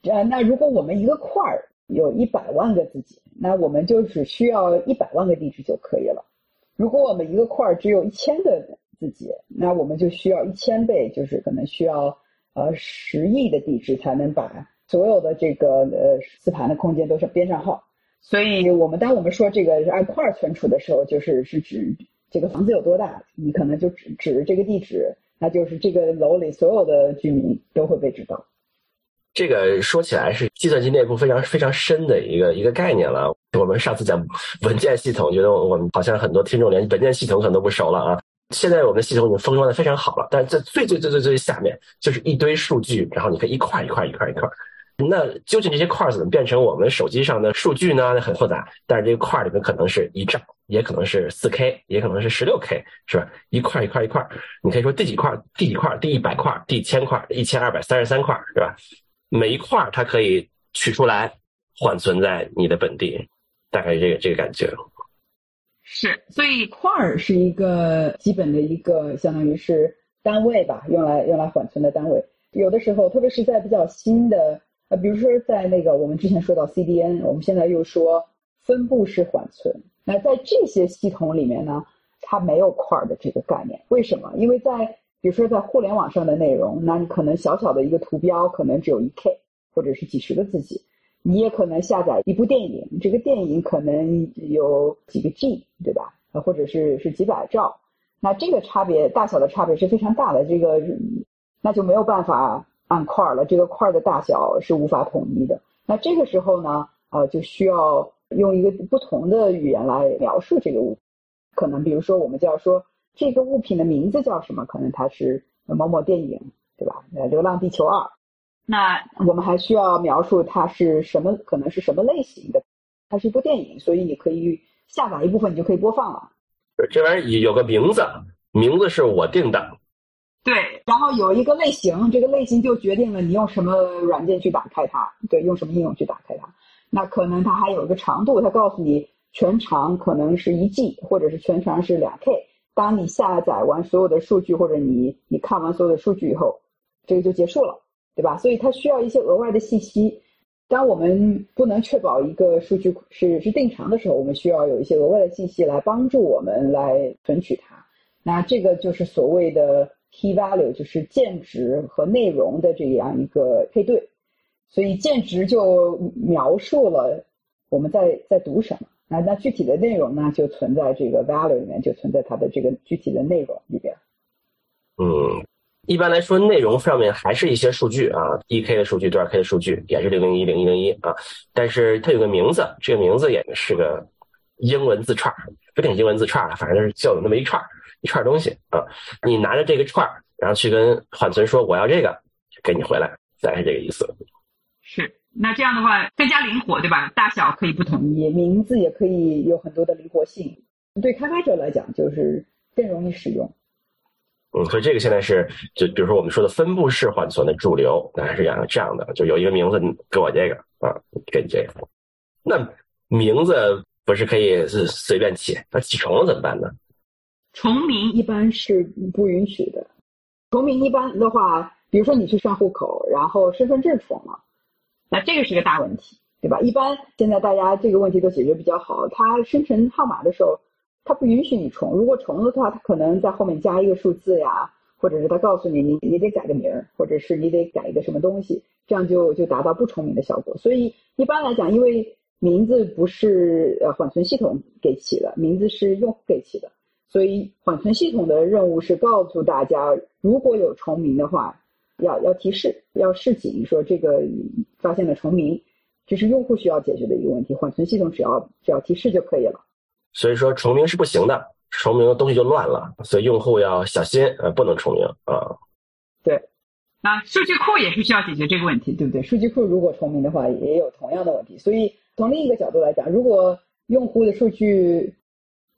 呃，那如果我们一个块儿有一百万个字节，那我们就只需要一百万个地址就可以了。如果我们一个块儿只有一千个字节，那我们就需要一千倍，就是可能需要呃十亿的地址才能把。所有的这个呃磁盘的空间都是编上号，所以我们当我们说这个是按块存储的时候，就是是指这个房子有多大，你可能就指指这个地址，那就是这个楼里所有的居民都会被知道。这个说起来是计算机内部非常非常深的一个一个概念了。我们上次讲文件系统，觉得我们好像很多听众连文件系统可能都不熟了啊。现在我们的系统已经封装的非常好了，但是在最最最最最下面就是一堆数据，然后你可以一块一块一块一块。那究竟这些块怎么变成我们手机上的数据呢？很复杂。但是这个块里面可能是一兆，也可能是四 K，也可能是十六 K，是吧？一块一块一块，你可以说第几块、第几块、第一百块、第千块、一千二百三十三块，是吧？每一块它可以取出来缓存在你的本地，大概这个这个感觉。是，所以块是一个基本的一个相当于是单位吧，用来用来缓存的单位。有的时候，特别是在比较新的。比如说在那个我们之前说到 CDN，我们现在又说分布式缓存。那在这些系统里面呢，它没有块的这个概念。为什么？因为在比如说在互联网上的内容，那你可能小小的一个图标可能只有一 K，或者是几十个字节。你也可能下载一部电影，这个电影可能有几个 G，对吧？或者是是几百兆。那这个差别大小的差别是非常大的，这个那就没有办法。按块了，这个块的大小是无法统一的。那这个时候呢，呃，就需要用一个不同的语言来描述这个物。可能比如说，我们就要说这个物品的名字叫什么？可能它是某某电影，对吧？呃，《流浪地球二》。那我们还需要描述它是什么？可能是什么类型的？它是一部电影，所以你可以下载一部分，你就可以播放了。这玩意儿有个名字，名字是我定的。对，然后有一个类型，这个类型就决定了你用什么软件去打开它，对，用什么应用去打开它。那可能它还有一个长度，它告诉你全长可能是一 G，或者是全长是两 K。当你下载完所有的数据，或者你你看完所有的数据以后，这个就结束了，对吧？所以它需要一些额外的信息。当我们不能确保一个数据是是定长的时候，我们需要有一些额外的信息来帮助我们来存取它。那这个就是所谓的。Key value 就是键值和内容的这样一个配对，所以键值就描述了我们在在读什么，那那具体的内容呢就存在这个 value 里面，就存在它的这个具体的内容里边。嗯，一般来说，内容上面还是一些数据啊，一 k 的数据，多少 k 的数据，也是零零一零一零一啊，但是它有个名字，这个名字也是个英文字串，不定英文字串了，反正就是就有那么一串。一串东西啊，你拿着这个串儿，然后去跟缓存说我要这个，给你回来，大概是这个意思。是，那这样的话更加灵活，对吧？大小可以不统一，名字也可以有很多的灵活性，对开发者来讲就是更容易使用。嗯，所以这个现在是就比如说我们说的分布式缓存的主流，那还是样这样的，就有一个名字给我这个啊，给你这个。那名字不是可以是随便起，那起重了怎么办呢？重名一般是不允许的。重名一般的话，比如说你去上户口，然后身份证重了，那这个是个大问题，对吧？一般现在大家这个问题都解决比较好。它生成号码的时候，他不允许你重。如果重了的话，他可能在后面加一个数字呀，或者是他告诉你你你得改个名儿，或者是你得改一个什么东西，这样就就达到不重名的效果。所以一般来讲，因为名字不是呃缓存系统给起的，名字是用户给起的，所以缓存系统的任务是告诉大家，如果有重名的话，要要提示，要示警说这个发现了重名，这是用户需要解决的一个问题，缓存系统只要只要提示就可以了。所以说重名是不行的，重名的东西就乱了，所以用户要小心，呃，不能重名啊。对，那数据库也是需要解决这个问题，对不对？数据库如果重名的话，也有同样的问题。所以从另一个角度来讲，如果用户的数据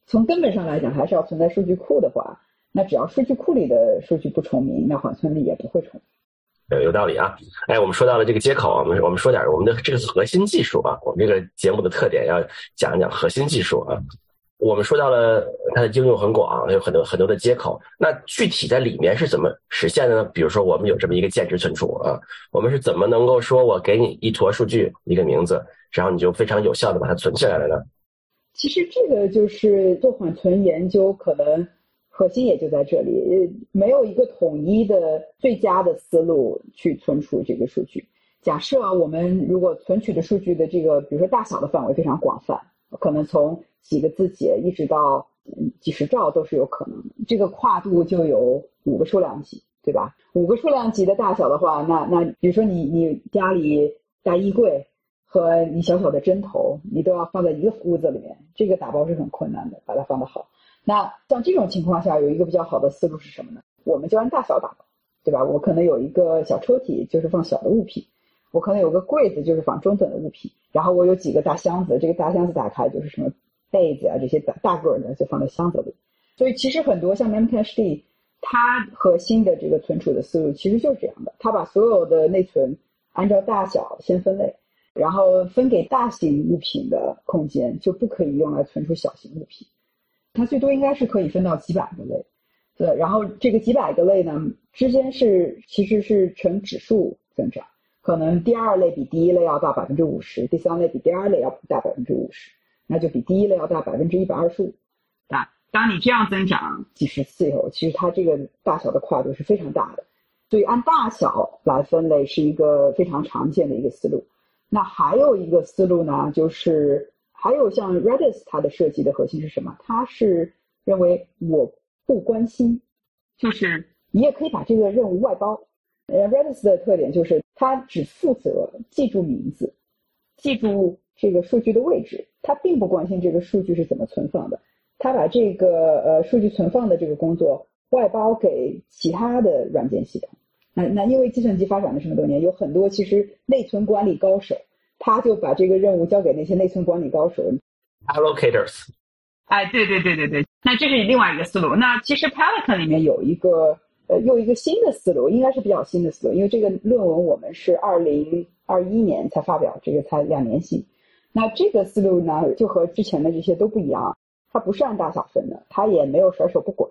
从根本上来讲还是要存在数据库的话，那只要数据库里的数据不重名，那缓存里也不会重。有有道理啊！哎，我们说到了这个接口，我们我们说点我们的这个核心技术啊。我们这个节目的特点要讲一讲核心技术啊。我们说到了它的应用很广，有很多很多的接口。那具体在里面是怎么实现的呢？比如说，我们有这么一个键值存储啊，我们是怎么能够说我给你一坨数据一个名字，然后你就非常有效的把它存起来了呢？其实这个就是做缓存研究可能。核心也就在这里，呃没有一个统一的最佳的思路去存储这个数据。假设我们如果存取的数据的这个，比如说大小的范围非常广泛，可能从几个字节一直到几十兆都是有可能的。这个跨度就有五个数量级，对吧？五个数量级的大小的话，那那比如说你你家里大衣柜和你小小的针头，你都要放在一个屋子里面，这个打包是很困难的，把它放得好。那像这种情况下，有一个比较好的思路是什么呢？我们就按大小打包，对吧？我可能有一个小抽屉，就是放小的物品；我可能有个柜子，就是放中等的物品。然后我有几个大箱子，这个大箱子打开就是什么被子啊这些大大个儿的，就放在箱子里。所以其实很多像 Memcached，它核心的这个存储的思路其实就是这样的：它把所有的内存按照大小先分类，然后分给大型物品的空间，就不可以用来存储小型物品。它最多应该是可以分到几百个类，对，然后这个几百个类呢之间是其实是呈指数增长，可能第二类比第一类要大百分之五十，第三类比第二类要大百分之五十，那就比第一类要大百分之一百二十五。啊，当你这样增长几十次以后，其实它这个大小的跨度是非常大的，所以按大小来分类是一个非常常见的一个思路。那还有一个思路呢，就是。还有像 Redis，它的设计的核心是什么？它是认为我不关心，就是你也可以把这个任务外包。呃，Redis 的特点就是它只负责记住名字，记住这个数据的位置，它并不关心这个数据是怎么存放的。它把这个呃数据存放的这个工作外包给其他的软件系统。那那因为计算机发展了这么多年，有很多其实内存管理高手。他就把这个任务交给那些内存管理高手，allocators。哎，对对对对对，那这是另外一个思路。那其实 Pelican 里面有一个呃，又一个新的思路，应该是比较新的思路，因为这个论文我们是二零二一年才发表，这个才两年新。那这个思路呢，就和之前的这些都不一样，它不是按大小分的，它也没有甩手不管。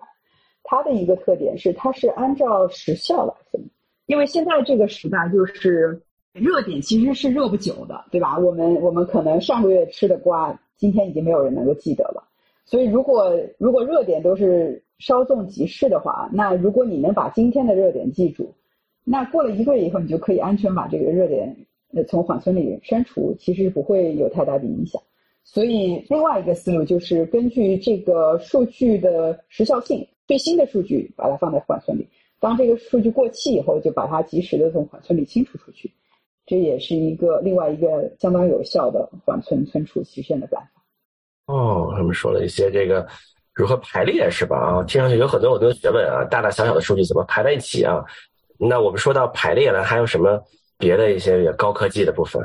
它的一个特点是，它是按照时效来分，因为现在这个时代就是。热点其实是热不久的，对吧？我们我们可能上个月吃的瓜，今天已经没有人能够记得了。所以，如果如果热点都是稍纵即逝的话，那如果你能把今天的热点记住，那过了一个月以后，你就可以安全把这个热点呃从缓存里删除，其实不会有太大的影响。所以，另外一个思路就是根据这个数据的时效性，最新的数据把它放在缓存里，当这个数据过期以后，就把它及时的从缓存里清除出去。这也是一个另外一个相当有效的缓存存储实现的办法。哦，他们说了一些这个如何排列是吧？啊，听上去有很多很多学问啊，大大小小的数据怎么排在一起啊？那我们说到排列了，还有什么别的一些高科技的部分？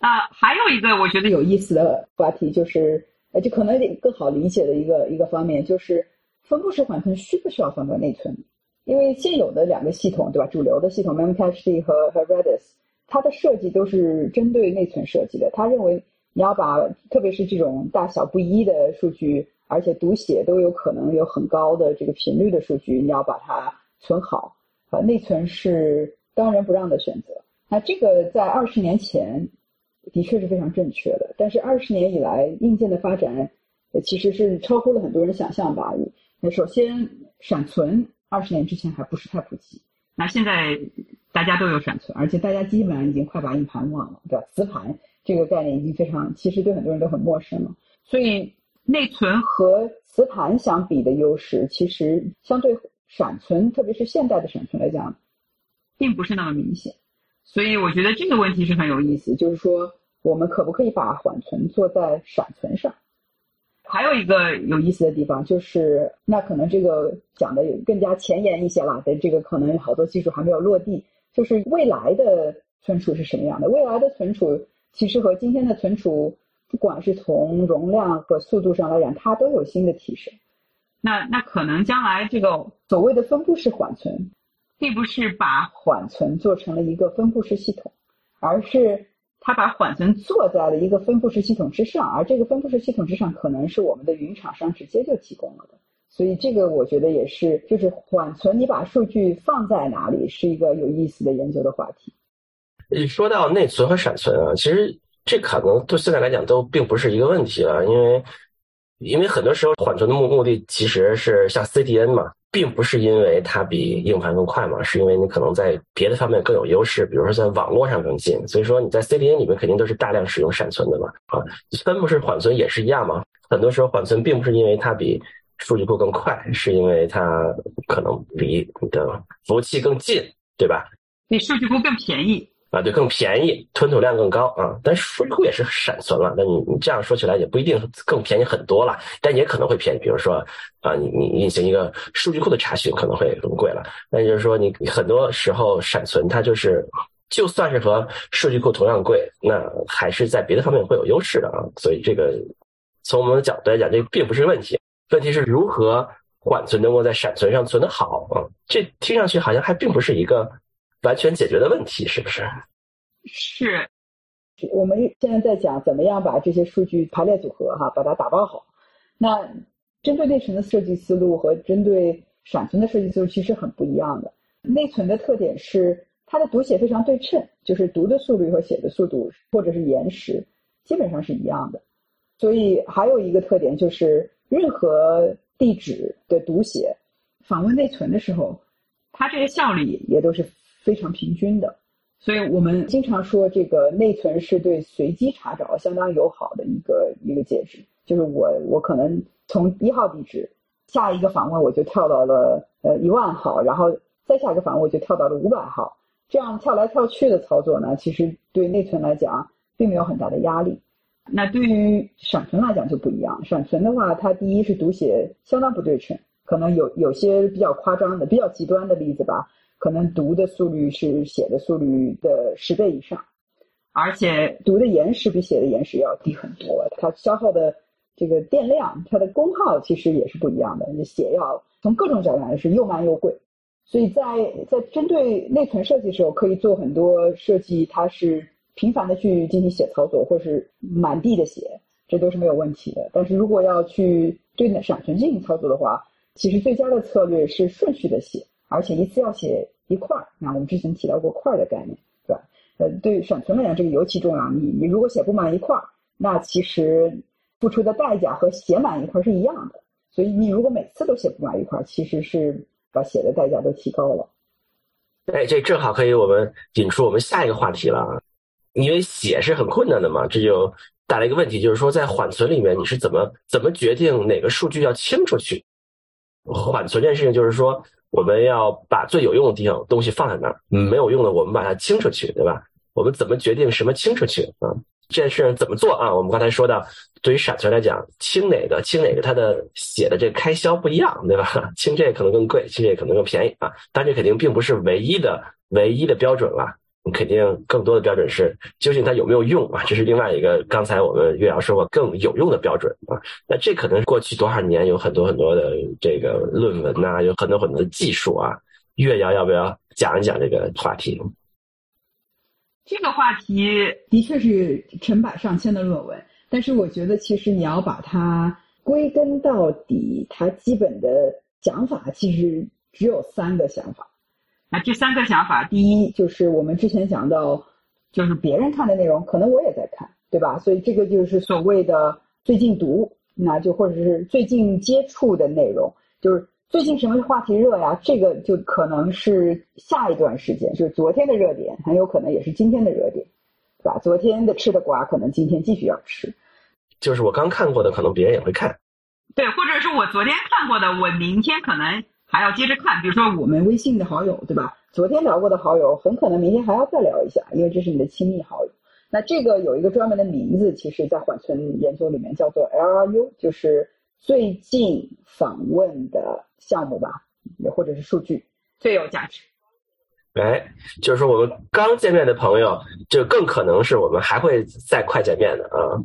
啊，还有一个我觉得有意思的话题就是，呃，就可能得更好理解的一个一个方面，就是分布式缓存需不需要放在内存？因为现有的两个系统，对吧？主流的系统 Memcached 和和 Redis，它的设计都是针对内存设计的。他认为你要把，特别是这种大小不一的数据，而且读写都有可能有很高的这个频率的数据，你要把它存好。呃，内存是当仁不让的选择。那这个在二十年前的确是非常正确的，但是二十年以来硬件的发展，其实是超乎了很多人想象吧。首先闪存。二十年之前还不是太普及。那现在大家都有闪存，而且大家基本上已经快把硬盘忘了，对吧？磁盘这个概念已经非常，其实对很多人都很陌生了。所以内存和磁盘相比的优势，其实相对闪存，特别是现代的闪存来讲，并不是那么明显。所以我觉得这个问题是很有意思，就是说我们可不可以把缓存做在闪存上？还有一个有意思的地方就是，那可能这个讲的更加前沿一些了，的这个可能好多技术还没有落地。就是未来的存储是什么样的？未来的存储其实和今天的存储，不管是从容量和速度上来讲，它都有新的提升。那那可能将来这个所谓的分布式缓存。并不是把缓存做成了一个分布式系统，而是它把缓存做在了一个分布式系统之上，而这个分布式系统之上可能是我们的云厂商直接就提供了的。所以这个我觉得也是，就是缓存你把数据放在哪里是一个有意思的研究的话题。一说到内存和闪存啊，其实这可能对现在来讲都并不是一个问题了，因为因为很多时候缓存的目目的其实是像 CDN 嘛。并不是因为它比硬盘更快嘛，是因为你可能在别的方面更有优势，比如说在网络上更近。所以说你在 CDN 里面肯定都是大量使用闪存的嘛。啊，分布式缓存也是一样嘛。很多时候缓存并不是因为它比数据库更快，是因为它可能离你的服务器更近，对吧？比数据库更便宜。啊，对，更便宜，吞吐量更高啊。但是数据库也是闪存了，那你你这样说起来也不一定更便宜很多了，但也可能会便宜。比如说啊，你你运行一个数据库的查询可能会更贵了。那就是说，你很多时候闪存它就是，就算是和数据库同样贵，那还是在别的方面会有优势的啊。所以这个从我们的角度来讲，这并不是问题，问题是如何缓存能够在闪存上存得好啊。这听上去好像还并不是一个。完全解决的问题是不是？是，我们现在在讲怎么样把这些数据排列组合哈，把它打包好。那针对内存的设计思路和针对闪存的设计思路其实很不一样的。内存的特点是它的读写非常对称，就是读的速率和写的速度或者是延时基本上是一样的。所以还有一个特点就是任何地址的读写访问内存的时候，它这个效率也都是。非常平均的，所以我们经常说这个内存是对随机查找相当友好的一个一个介质。就是我我可能从一号地址下一个访问我就跳到了呃一万号，然后再下一个访问我就跳到了五百号，这样跳来跳去的操作呢，其实对内存来讲并没有很大的压力。那对于闪存来讲就不一样，闪存的话，它第一是读写相当不对称，可能有有些比较夸张的、比较极端的例子吧。可能读的速率是写的速率的十倍以上，而且读的延时比写的延时要低很多。它消耗的这个电量，它的功耗其实也是不一样的。写要从各种角度来是又慢又贵，所以在在针对内存设计的时候，可以做很多设计，它是频繁的去进行写操作，或是满地的写，这都是没有问题的。但是如果要去对闪存进行操作的话，其实最佳的策略是顺序的写，而且一次要写。一块儿，那我们之前提到过块儿的概念，对吧？呃，对于闪存来讲，这个尤其重要。你你如果写不满一块儿，那其实付出的代价和写满一块儿是一样的。所以你如果每次都写不满一块儿，其实是把写的代价都提高了。哎，这正好可以我们引出我们下一个话题了，因为写是很困难的嘛，这就带来一个问题，就是说在缓存里面你是怎么怎么决定哪个数据要清出去？缓存这件事情就是说。我们要把最有用的地方东西放在那儿，没有用的我们把它清出去，对吧？我们怎么决定什么清出去啊？这件事情怎么做啊？我们刚才说到，对于闪存来讲，清哪个清哪个，它的写的这个开销不一样，对吧？清这可能更贵，清这可能更便宜啊。但这肯定并不是唯一的唯一的标准了。你肯定更多的标准是究竟它有没有用啊？这是另外一个刚才我们岳阳说过更有用的标准啊。那这可能过去多少年有很多很多的这个论文呐，有很多很多的技术啊。岳阳要不要讲一讲这个话题？这个话题的确是成百上千的论文，但是我觉得其实你要把它归根到底，它基本的想法其实只有三个想法。那这三个想法，第一就是我们之前讲到，就是别人看的内容，可能我也在看，对吧？所以这个就是所谓的最近读，那就或者是最近接触的内容，就是最近什么话题热呀？这个就可能是下一段时间，就是昨天的热点，很有可能也是今天的热点，对吧？昨天的吃的瓜，可能今天继续要吃。就是我刚看过的，可能别人也会看。对，或者是我昨天看过的，我明天可能还要接着看。比如说我们微信的好友，对吧？昨天聊过的好友，很可能明天还要再聊一下，因为这是你的亲密好友。那这个有一个专门的名字，其实在缓存研究里面叫做 LRU，就是最近访问的项目吧，或者是数据最有价值。哎，就是说我们刚见面的朋友，就更可能是我们还会再快见面的啊。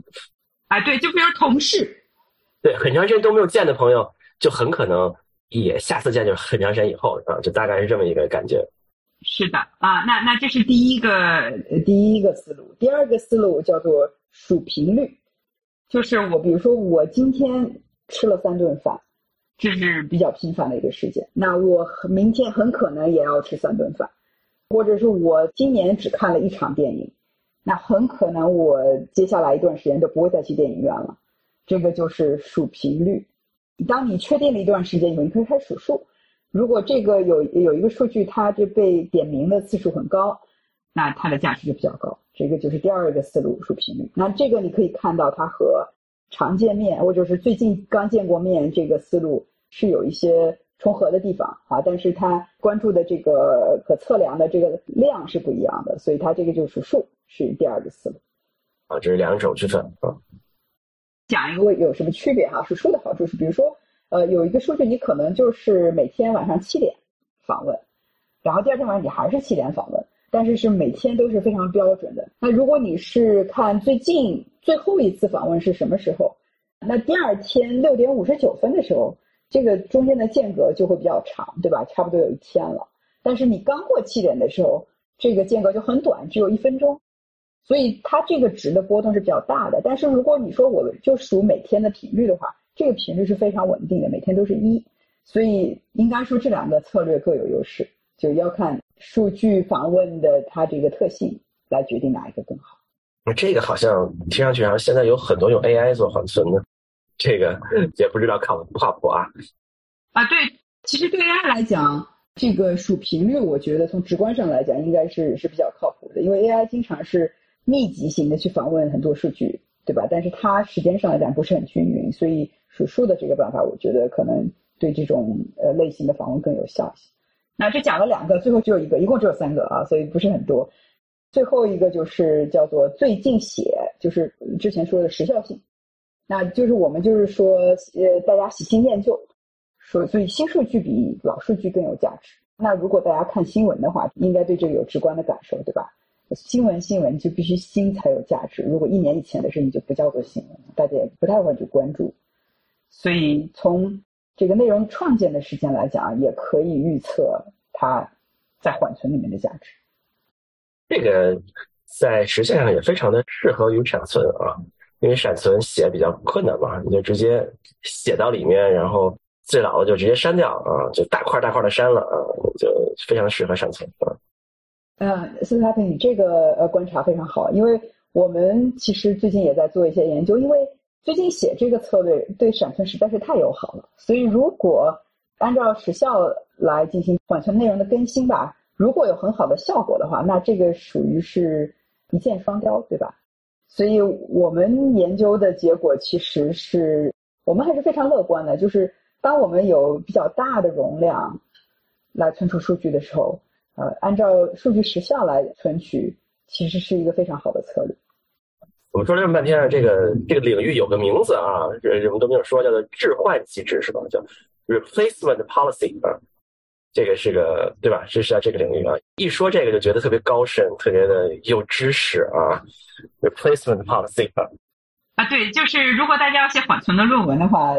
啊，对，就比如同事，对，很长时间都没有见的朋友，就很可能也下次见就是很长时间以后啊，就大概是这么一个感觉。是的啊，那那这是第一个第一个思路，第二个思路叫做数频率，就是我比如说我今天吃了三顿饭，这是比较频繁的一个事件，那我明天很可能也要吃三顿饭，或者是我今年只看了一场电影，那很可能我接下来一段时间就不会再去电影院了，这个就是数频率。当你确定了一段时间以后，你可以开始数数。如果这个有有一个数据，它这被点名的次数很高，那它的价值就比较高。这个就是第二个思路，数频率。那这个你可以看到，它和常见面或者是最近刚见过面这个思路是有一些重合的地方啊，但是它关注的这个可测量的这个量是不一样的，所以它这个就是数，是第二个思路。啊，这是两种区分啊。讲一个有什么区别哈？数数的好处是，比如说。呃，有一个数据，你可能就是每天晚上七点访问，然后第二天晚上你还是七点访问，但是是每天都是非常标准的。那如果你是看最近最后一次访问是什么时候，那第二天六点五十九分的时候，这个中间的间隔就会比较长，对吧？差不多有一天了。但是你刚过七点的时候，这个间隔就很短，只有一分钟，所以它这个值的波动是比较大的。但是如果你说我就数每天的频率的话，这个频率是非常稳定的，每天都是一，所以应该说这两个策略各有优势，就要看数据访问的它这个特性来决定哪一个更好。那这个好像听上去，好像现在有很多用 AI 做缓存的，这个也不知道靠不靠谱啊。啊，对，其实对 AI 来讲，这个数频率，我觉得从直观上来讲，应该是是比较靠谱的，因为 AI 经常是密集型的去访问很多数据，对吧？但是它时间上来讲不是很均匀，所以。数数的这个办法，我觉得可能对这种呃类型的访问更有效一些。那这讲了两个，最后只有一个，一共只有三个啊，所以不是很多。最后一个就是叫做最近写，就是之前说的时效性。那就是我们就是说，呃，大家喜新厌旧，说所以新数据比老数据更有价值。那如果大家看新闻的话，应该对这个有直观的感受，对吧？新闻新闻就必须新才有价值，如果一年以前的事情就不叫做新闻，大家也不太会去关注。所以从这个内容创建的时间来讲，也可以预测它在缓存里面的价值。这个在实现上也非常的适合于闪存啊，因为闪存写比较困难嘛，你就直接写到里面，然后最老的就直接删掉啊，就大块大块的删了啊，就非常适合闪存啊。嗯，斯塔平，你这个呃观察非常好，因为我们其实最近也在做一些研究，因为。最近写这个策略对闪存实在是太友好了，所以如果按照时效来进行缓存内容的更新吧，如果有很好的效果的话，那这个属于是一箭双雕，对吧？所以我们研究的结果其实是我们还是非常乐观的，就是当我们有比较大的容量来存储数据的时候，呃，按照数据时效来存取，其实是一个非常好的策略。我们说了这么半天，这个这个领域有个名字啊，人们都没有说，叫做置换机制是吧？叫 replacement policy 啊，这个是个对吧？这是在这个领域啊，一说这个就觉得特别高深，特别的有知识啊。replacement policy 啊，啊对，就是如果大家要写缓存的论文的话，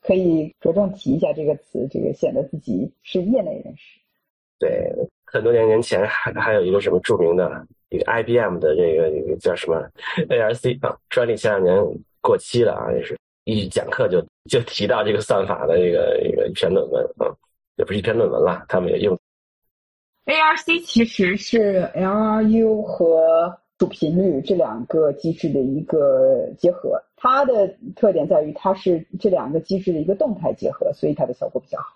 可以着重提一下这个词，这个显得自己是业内人士。对，很多年年前还还有一个什么著名的。一个 IBM 的这个一个叫什么 ARC 啊，专利前两年过期了啊，也是一讲课就就提到这个算法的这个一个一篇论文啊，也不是一篇论文了，他们也用 ARC 其实是 LRU 和主频率这两个机制的一个结合，它的特点在于它是这两个机制的一个动态结合，所以它的效果比较好。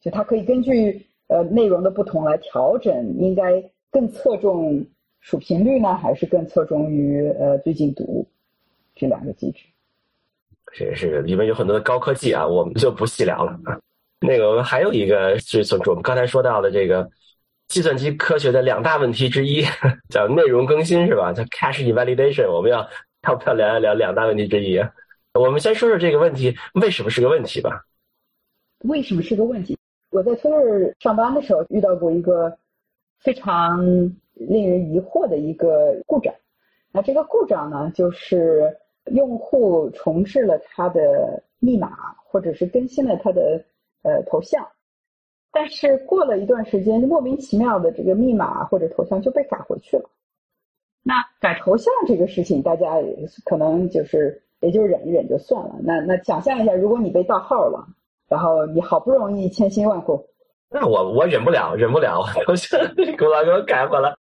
就它可以根据呃内容的不同来调整，应该更侧重数频率呢，还是更侧重于呃最近读这两个机制？是是，里面有很多的高科技啊，我们就不细聊了啊。那个我们还有一个是从我们刚才说到的这个计算机科学的两大问题之一，叫内容更新是吧？叫 cache invalidation。我们要要不要聊一聊两大问题之一？我们先说说这个问题为什么是个问题吧。为什么是个问题？我在 Twitter 上班的时候遇到过一个非常令人疑惑的一个故障。那这个故障呢，就是用户重置了他的密码，或者是更新了他的呃头像，但是过了一段时间，莫名其妙的这个密码或者头像就被改回去了。那改头像这个事情，大家可能就是也就忍一忍就算了。那那想象一下，如果你被盗号了。然后你好不容易千辛万苦，那我我忍不了，忍不了，我现在给我给我改回来。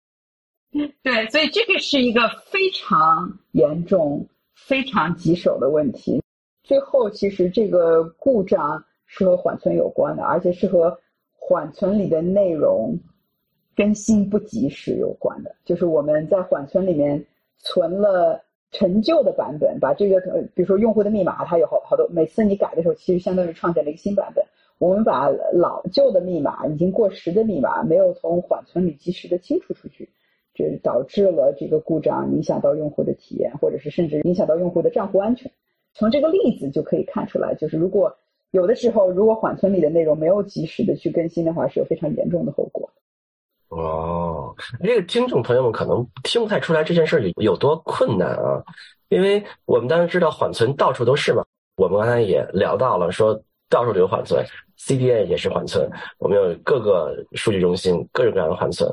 对，所以这个是一个非常严重、非常棘手的问题。最后，其实这个故障是和缓存有关的，而且是和缓存里的内容更新不及时有关的。就是我们在缓存里面存了。陈旧的版本，把这个呃，比如说用户的密码，它有好好多，每次你改的时候，其实相当于创建了一个新版本。我们把老旧的密码，已经过时的密码，没有从缓存里及时的清除出去，这导致了这个故障，影响到用户的体验，或者是甚至影响到用户的账户安全。从这个例子就可以看出来，就是如果有的时候，如果缓存里的内容没有及时的去更新的话，是有非常严重的后果。哦，这个听众朋友们可能听不太出来这件事有有多困难啊，因为我们当然知道缓存到处都是嘛，我们刚才也聊到了，说到处都有缓存，CDN 也是缓存，我们有各个数据中心各种各样的缓存，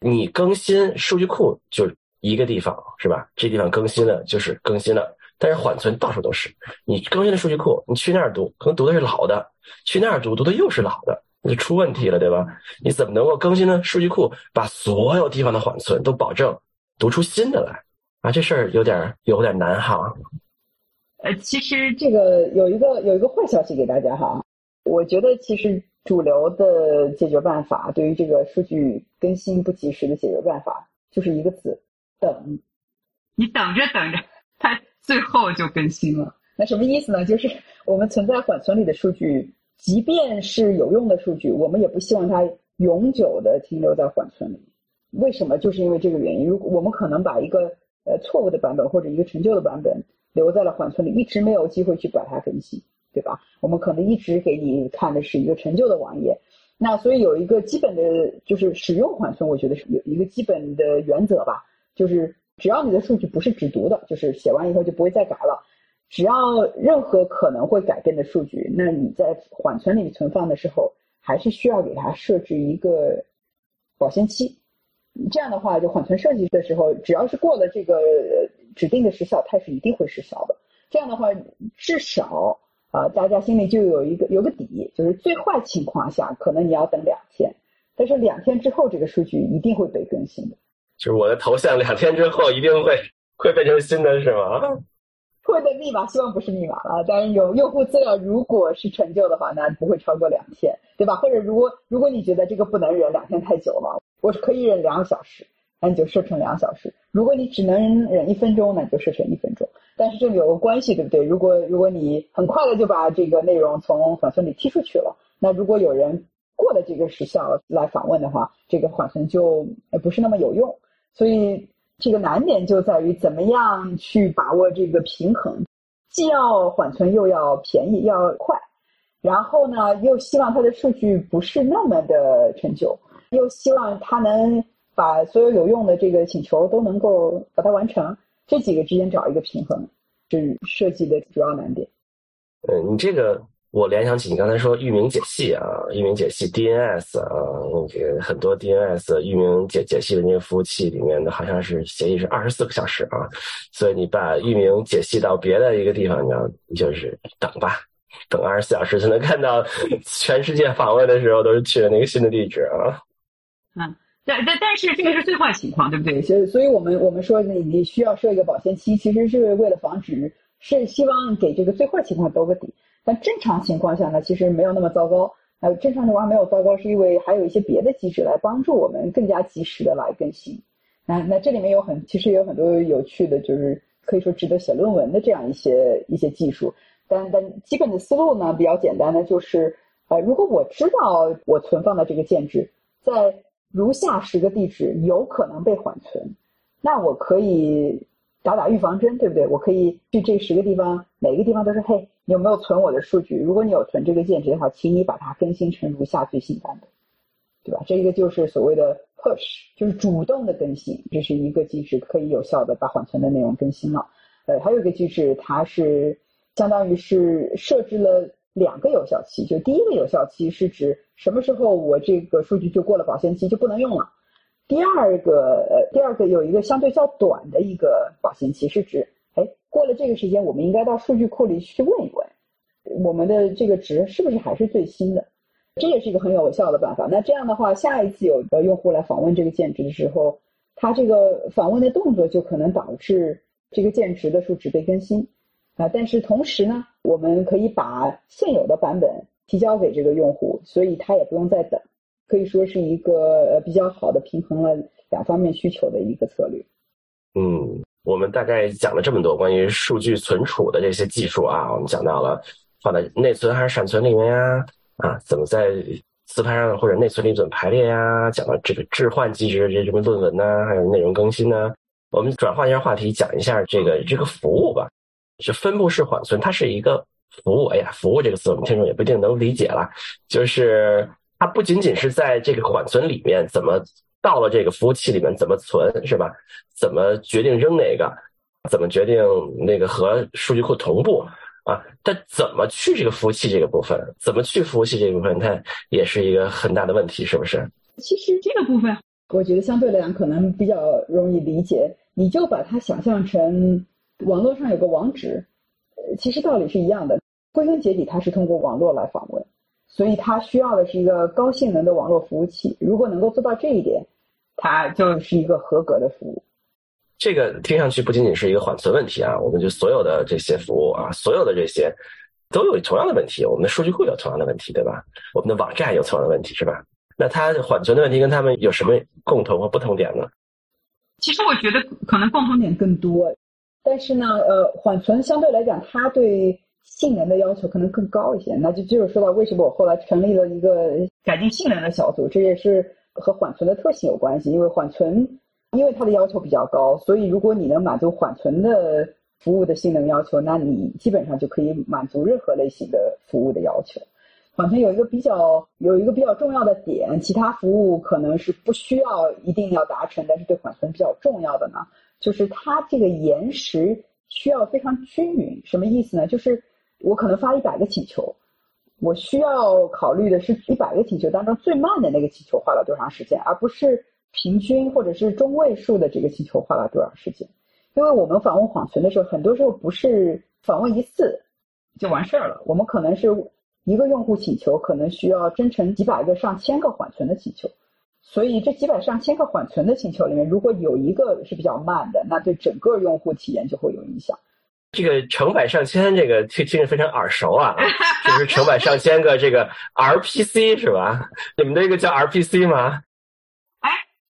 你更新数据库就一个地方是吧？这地方更新了就是更新了，但是缓存到处都是，你更新的数据库，你去那儿读可能读的是老的，去那儿读读的又是老的。就出问题了，对吧？你怎么能够更新呢？数据库把所有地方的缓存都保证，读出新的来啊？这事儿有点有点难哈。呃，其实这个有一个有一个坏消息给大家哈。我觉得其实主流的解决办法，对于这个数据更新不及时的解决办法，就是一个字：等。你等着等着，它最后就更新了。那什么意思呢？就是我们存在缓存里的数据。即便是有用的数据，我们也不希望它永久的停留在缓存里。为什么？就是因为这个原因。如果我们可能把一个呃错误的版本或者一个陈旧的版本留在了缓存里，一直没有机会去把它更新，对吧？我们可能一直给你看的是一个陈旧的网页。那所以有一个基本的，就是使用缓存，我觉得是有一个基本的原则吧，就是只要你的数据不是只读的，就是写完以后就不会再改了。只要任何可能会改变的数据，那你在缓存里存放的时候，还是需要给它设置一个保鲜期。这样的话，就缓存设计的时候，只要是过了这个指定的时效，它是一定会失效的。这样的话，至少啊，大家心里就有一个有个底，就是最坏情况下，可能你要等两天，但是两天之后，这个数据一定会被更新的。就是我的头像两天之后一定会会变成新的，是吗？会的密码希望不是密码了，但是有用户资料如果是陈旧的话，那不会超过两天，对吧？或者如果如果你觉得这个不能忍，两天太久了，我是可以忍两个小时，那你就设成两小时。如果你只能忍一分钟，那你就设成一分钟。但是这里有个关系，对不对？如果如果你很快的就把这个内容从缓存里踢出去了，那如果有人过了这个时效来访问的话，这个缓存就不是那么有用，所以。这个难点就在于怎么样去把握这个平衡，既要缓存又要便宜要快，然后呢又希望它的数据不是那么的陈旧，又希望它能把所有有用的这个请求都能够把它完成，这几个之间找一个平衡是设计的主要难点。嗯，你这个。我联想起你刚才说域名解析啊，域名解析 DNS 啊，那个很多 DNS 域名解解析的那个服务器里面的好像是协议是二十四个小时啊，所以你把域名解析到别的一个地方，你要就是等吧，等二十四小时才能看到全世界访问的时候都是去了那个新的地址啊。嗯，但但但是这个是最坏情况，对不对？所以所以我们我们说你你需要设一个保鲜期，其实是为了防止，是希望给这个最坏情况兜个底。但正常情况下呢，其实没有那么糟糕。呃，正常情况下没有糟糕，是因为还有一些别的机制来帮助我们更加及时的来更新。那那这里面有很其实有很多有趣的，就是可以说值得写论文的这样一些一些技术。但但基本的思路呢比较简单的就是，呃，如果我知道我存放的这个建制在如下十个地址有可能被缓存，那我可以打打预防针，对不对？我可以去这十个地方，每个地方都是嘿，你有没有存我的数据？如果你有存这个建值的话，请你把它更新成如下最新版本，对吧？这个就是所谓的 push，就是主动的更新，这是一个机制，可以有效的把缓存的内容更新了。呃，还有一个机制，它是。相当于是设置了两个有效期，就第一个有效期是指什么时候我这个数据就过了保鲜期就不能用了。第二个呃，第二个有一个相对较短的一个保鲜期，是指哎过了这个时间，我们应该到数据库里去问一问，我们的这个值是不是还是最新的？这也是一个很有效的办法。那这样的话，下一次有的用户来访问这个键值的时候，他这个访问的动作就可能导致这个键值的数值被更新。啊，但是同时呢，我们可以把现有的版本提交给这个用户，所以他也不用再等，可以说是一个呃比较好的平衡了两方面需求的一个策略。嗯，我们大概讲了这么多关于数据存储的这些技术啊，我们讲到了放在内存还是闪存里面呀，啊，怎么在磁盘上或者内存里怎么排列呀，讲到这个置换机制这什么论文呢，还有内容更新呢，我们转换一下话题，讲一下这个这个服务吧。是分布式缓存，它是一个服务。哎呀，服务这个词我们听众也不一定能理解了。就是它不仅仅是在这个缓存里面，怎么到了这个服务器里面怎么存，是吧？怎么决定扔哪个？怎么决定那个和数据库同步啊？它怎么去这个服务器这个部分？怎么去服务器这个部分？它也是一个很大的问题，是不是？其实这个部分，我觉得相对来讲可能比较容易理解。你就把它想象成。网络上有个网址，其实道理是一样的。归根结底，它是通过网络来访问，所以它需要的是一个高性能的网络服务器。如果能够做到这一点，它就是一个合格的服务。这个听上去不仅仅是一个缓存问题啊，我们就所有的这些服务啊，所有的这些都有同样的问题。我们的数据库有同样的问题，对吧？我们的网站有同样的问题，是吧？那它缓存的问题跟他们有什么共同和不同点呢？其实我觉得可能共同点更多。但是呢，呃，缓存相对来讲，它对性能的要求可能更高一些。那就就是说到为什么我后来成立了一个改进性能的小组，这也是和缓存的特性有关系。因为缓存，因为它的要求比较高，所以如果你能满足缓存的服务的性能要求，那你基本上就可以满足任何类型的服务的要求。缓存有一个比较有一个比较重要的点，其他服务可能是不需要一定要达成，但是对缓存比较重要的呢。就是它这个延时需要非常均匀，什么意思呢？就是我可能发一百个请求，我需要考虑的是一百个请求当中最慢的那个请求花了多长时间，而不是平均或者是中位数的这个请求花了多长时间。因为我们访问缓存的时候，很多时候不是访问一次就完事儿了，我们可能是一个用户请求，可能需要生成几百个、上千个缓存的请求。所以这几百上千个缓存的请求里面，如果有一个是比较慢的，那对整个用户体验就会有影响。这个成百上千，这个听听着非常耳熟啊，就是成百上千个这个 RPC 是吧？你们那个叫 RPC 吗？哎，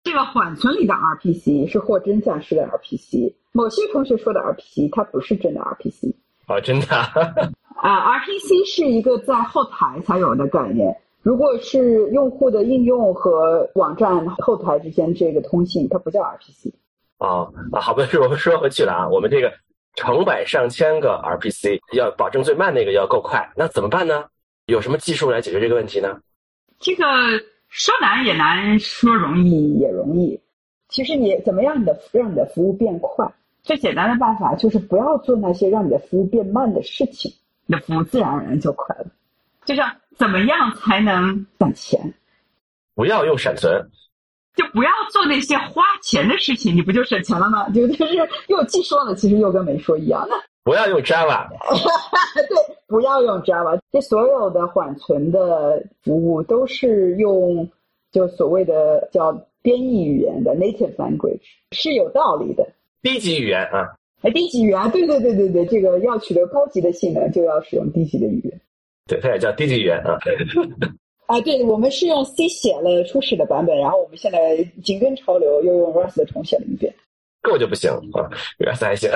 这个缓存里的 RPC 是货真价实的 RPC。某些同学说的 RPC，它不是真的 RPC。哦，真的啊，RPC 是一个在后台才有的概念。如果是用户的应用和网站后台之间这个通信，它不叫 RPC。哦啊，好吧，是我们说回去了啊。我们这个成百上千个 RPC 要保证最慢那个要够快，那怎么办呢？有什么技术来解决这个问题呢？这个说难也难，说容易也容易。其实你怎么样你的让你的服务变快？最简单的办法就是不要做那些让你的服务变慢的事情，你的服务自然而然就快了。就像怎么样才能攒钱？不要用闪存，就不要做那些花钱的事情，你不就省钱了吗？就就是又既说了，其实又跟没说一样的。不要用 Java，对，不要用 Java。这所有的缓存的服务都是用就所谓的叫编译语言的 native language，是有道理的。低级语言啊，哎，低级语言，对对对对对，这个要取得高级的性能，就要使用低级的语言。对，它也叫低级语言啊。啊，对，我们是用 C 写了初始的版本，然后我们现在紧跟潮流，又用 Rust 重写了一遍。Go 就不行啊，Rust 还行。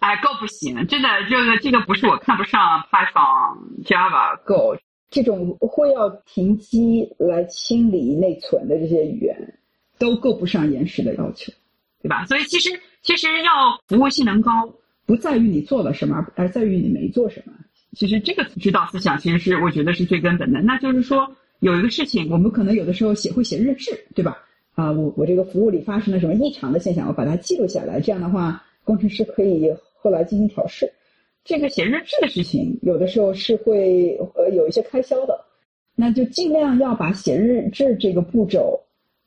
哎，Go 不行，真的，这个这个不是我看不上 Python、Java、Go 这种会要停机来清理内存的这些语言，都够不上延时的要求，对吧？所以其实其实要服务性能高，不在于你做了什么，而在于你没做什么。其实这个指导思想其实是我觉得是最根本的。那就是说，有一个事情，我们可能有的时候写会写日志，对吧？啊，我我这个服务里发生了什么异常的现象，我把它记录下来，这样的话，工程师可以后来进行调试。这个写日志的事情，有的时候是会呃有一些开销的，那就尽量要把写日志这个步骤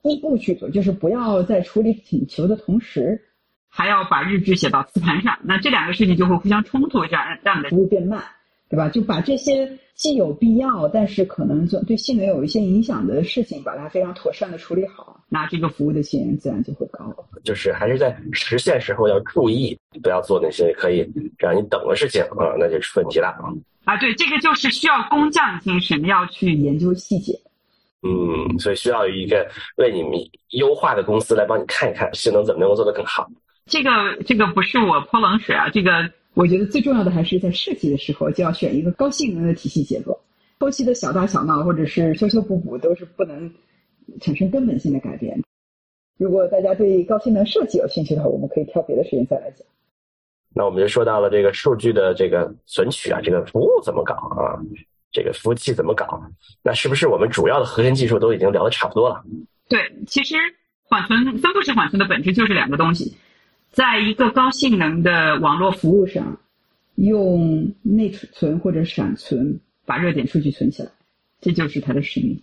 一步去做，就是不要在处理请求的同时，还要把日志写到磁盘上，那这两个事情就会互相冲突，这样让你的服务变慢。对吧？就把这些既有必要，但是可能就对性能有一些影响的事情，把它非常妥善的处理好，那这个服务的性能自然就会高。就是还是在实现时候要注意，不要做那些可以让你等的事情啊，那就出问题了啊。啊，对，这个就是需要工匠精神，要去研究细节。嗯，所以需要一个为你们优化的公司来帮你看一看性能怎么能够做得更好。这个这个不是我泼冷水啊，这个。我觉得最重要的还是在设计的时候就要选一个高性能的体系结构，后期的小打小闹或者是修修补补都是不能产生根本性的改变。如果大家对高性能设计有兴趣的话，我们可以挑别的时间再来讲。那我们就说到了这个数据的这个存取啊，这个服务怎么搞啊，这个服务器怎么搞？那是不是我们主要的核心技术都已经聊得差不多了？对，其实缓存分布式缓存的本质就是两个东西。在一个高性能的网络服务上，用内存或者闪存把热点数据存起来，这就是它的使命。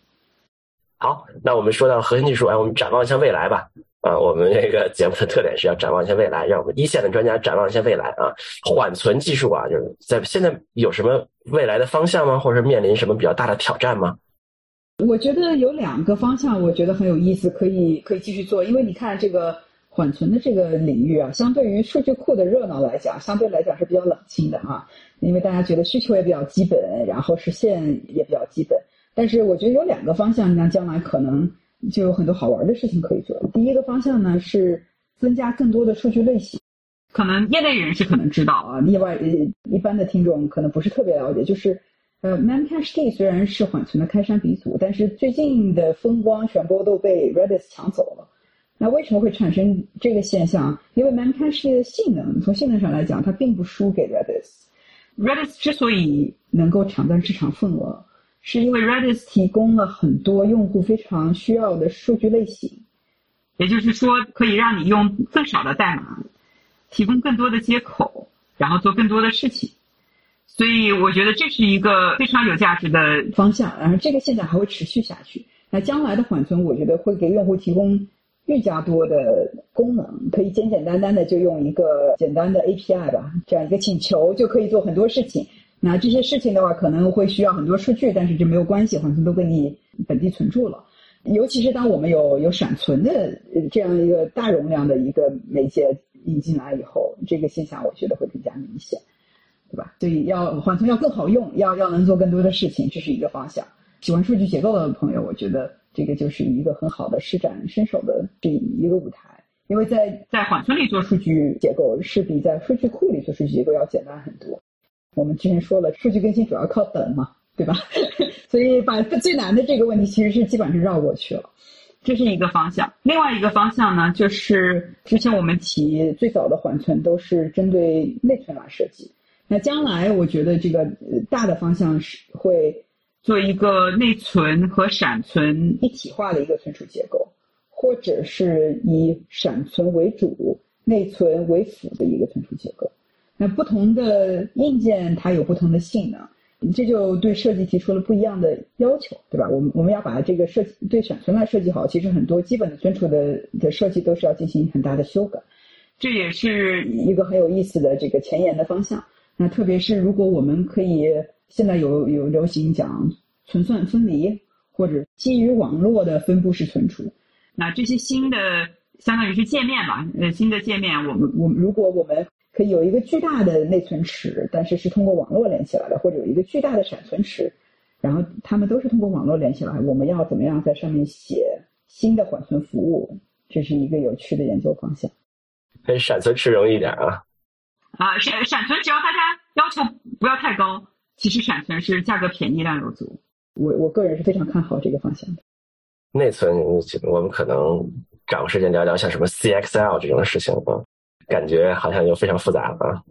好，那我们说到核心技术，哎，我们展望一下未来吧。啊，我们这个节目的特点是要展望一下未来，让我们一线的专家展望一下未来啊。缓存技术啊，就是在现在有什么未来的方向吗？或者面临什么比较大的挑战吗？我觉得有两个方向，我觉得很有意思，可以可以继续做，因为你看这个。缓存的这个领域啊，相对于数据库的热闹来讲，相对来讲是比较冷清的啊。因为大家觉得需求也比较基本，然后实现也比较基本。但是我觉得有两个方向，那将来可能就有很多好玩的事情可以做。第一个方向呢是增加更多的数据类型，可能业内人士可能知道啊，另外一般的听众可能不是特别了解。就是呃，Memcached 虽然是缓存的开山鼻祖，但是最近的风光全部都被 Redis 抢走了。那为什么会产生这个现象？因为 Memcache 的性能，从性能上来讲，它并不输给 Redis。Redis 之所以能够抢占市场份额，是因为 Redis 提供了很多用户非常需要的数据类型，也就是说，可以让你用更少的代码，提供更多的接口，然后做更多的事情。所以，我觉得这是一个非常有价值的方向。然后，这个现象还会持续下去。那将来的缓存，我觉得会给用户提供。愈加多的功能，可以简简单单的就用一个简单的 API 吧，这样一个请求就可以做很多事情。那这些事情的话，可能会需要很多数据，但是这没有关系，缓存都给你本地存住了。尤其是当我们有有闪存的这样一个大容量的一个媒介引进来以后，这个现象我觉得会更加明显，对吧？所以要缓存要更好用，要要能做更多的事情，这是一个方向。喜欢数据结构的朋友，我觉得。这个就是一个很好的施展身手的这一个舞台，因为在在缓存里做数据结构是比在数据库里做数据结构要简单很多。我们之前说了，数据更新主要靠等嘛，对吧？所以把最难的这个问题其实是基本上绕过去了，这是一个方向。另外一个方向呢，就是之前我们提最早的缓存都是针对内存来设计，那将来我觉得这个大的方向是会。做一个内存和闪存一体化的一个存储结构，或者是以闪存为主、内存为辅的一个存储结构。那不同的硬件它有不同的性能，这就对设计提出了不一样的要求，对吧？我们我们要把这个设计对闪存来设计好，其实很多基本的存储的的设计都是要进行很大的修改。这也是一个很有意思的这个前沿的方向。那特别是如果我们可以。现在有有流行讲存算分离，或者基于网络的分布式存储。那这些新的相当于是界面吧，呃，新的界面，我们我们如果我们可以有一个巨大的内存池，但是是通过网络连起来的，或者有一个巨大的闪存池，然后他们都是通过网络连起来。我们要怎么样在上面写新的缓存服务？这是一个有趣的研究方向。跟闪存池容易一点啊。啊，闪闪存只要大家要求不要太高，其实闪存是价格便宜量又足。我我个人是非常看好这个方向的。内存，我们可能找个时间聊聊像什么 CXL 这种事情啊，感觉好像又非常复杂啊。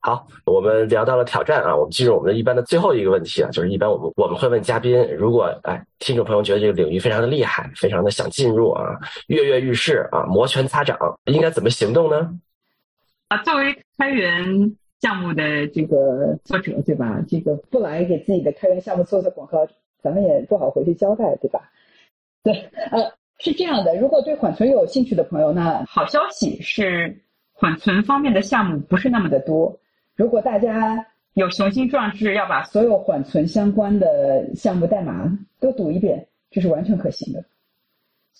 好，我们聊到了挑战啊，我们进入我们的一般的最后一个问题啊，就是一般我们我们会问嘉宾，如果哎听众朋友觉得这个领域非常的厉害，非常的想进入啊，跃跃欲试啊，摩拳擦掌，应该怎么行动呢？啊，作为开源项目的这个作者，对吧？这个不来给自己的开源项目做做广告，咱们也不好回去交代，对吧？对，呃，是这样的，如果对缓存有兴趣的朋友，那好消息是缓存方面的项目不是那么的多。如果大家有雄心壮志，要把所有缓存相关的项目代码都读一遍，这是完全可行的。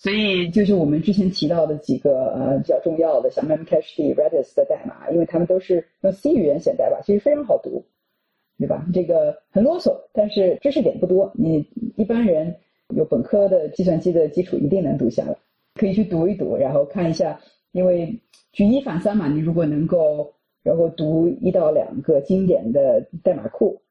所以就是我们之前提到的几个呃比较重要的，像 Memcached、Redis 的代码，因为他们都是用 C 语言写代码，其实非常好读，对吧？这个很啰嗦，但是知识点不多，你一般人有本科的计算机的基础一定能读下来，可以去读一读，然后看一下，因为举一反三嘛，你如果能够。然后读一到两个经典的代码库，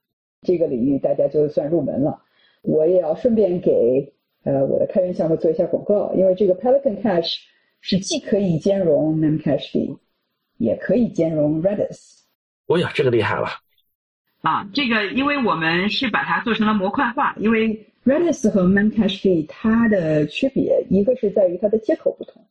这个领域大家就算入门了。我也要顺便给呃我的开源项目做一下广告，因为这个 Pelican Cache 是既可以兼容 Memcached，也可以兼容 Redis。哎呀，这个厉害了！啊，这个因为我们是把它做成了模块化，因为 Redis 和 Memcached 它的区别，一个是在于它的接口不同，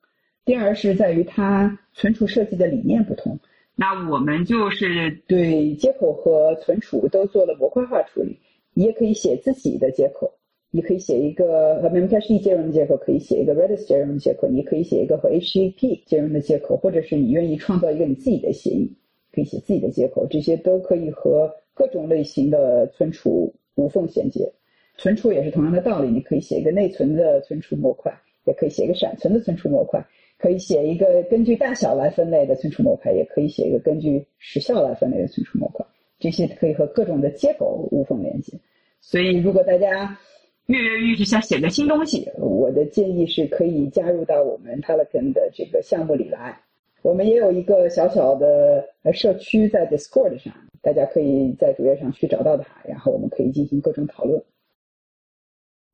第二是在于它存储设计的理念不同。那我们就是对接口和存储都做了模块化处理。你也可以写自己的接口，你可以写一个和，memcache 兼容的接口，可以写一个 Redis 兼容的接口，你可以写一个和 HTTP 兼容的接口，或者是你愿意创造一个你自己的协议，可以写自己的接口，这些都可以和各种类型的存储无缝衔接。存储也是同样的道理，你可以写一个内存的存储模块，也可以写一个闪存的存储模块。可以写一个根据大小来分类的存储模块，也可以写一个根据时效来分类的存储模块。这些可以和各种的接口无缝连接。所以，如果大家跃跃欲试想写个新东西，我的建议是可以加入到我们 Pelican 的这个项目里来。我们也有一个小小的社区在 Discord 上，大家可以在主页上去找到它，然后我们可以进行各种讨论。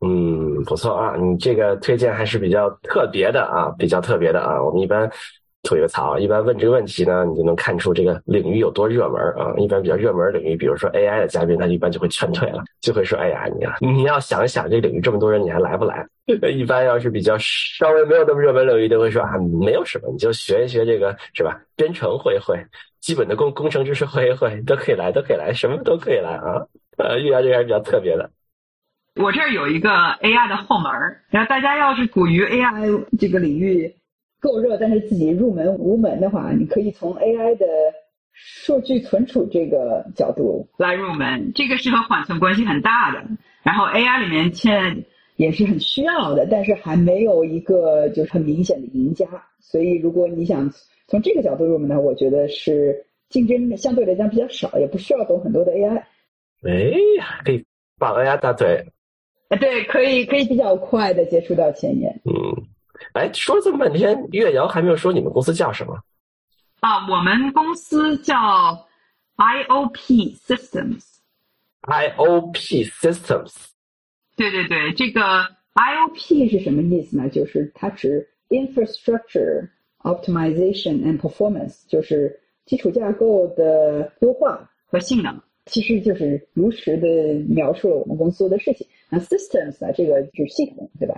嗯，不错啊，你这个推荐还是比较特别的啊，比较特别的啊。我们一般吐一个槽，一般问这个问题呢，你就能看出这个领域有多热门啊。一般比较热门领域，比如说 AI 的嘉宾，他一般就会劝退了，就会说：“哎呀，你啊，你要想一想，这领域这么多人，你还来不来？” 一般要是比较稍微没有那么热门领域，都会说：“啊，没有什么，你就学一学这个是吧？编程会会，基本的工工程知识会会，都可以来，都可以来，什么都可以来啊。”呃，玉阳这边比较特别的。我这儿有一个 AI 的后门然后大家要是处于 AI 这个领域够热，但是自己入门无门的话，你可以从 AI 的数据存储这个角度来入门，这个是和缓存关系很大的。然后 AI 里面现在也是很需要的，但是还没有一个就是很明显的赢家。所以如果你想从这个角度入门呢，我觉得是竞争相对来讲比较少，也不需要懂很多的 AI。哎，可以把 AI 大腿。对，可以可以比较快的接触到前沿。嗯，哎，说了这么半天，岳瑶还没有说你们公司叫什么？啊，我们公司叫 IOP Systems。IOP Systems。对对对，这个 IOP 是什么意思呢？就是它指 Infrastructure Optimization and Performance，就是基础架构的优化和性能。其实就是如实的描述了我们公司的事情。那 systems 啊，这个就是系统，对吧？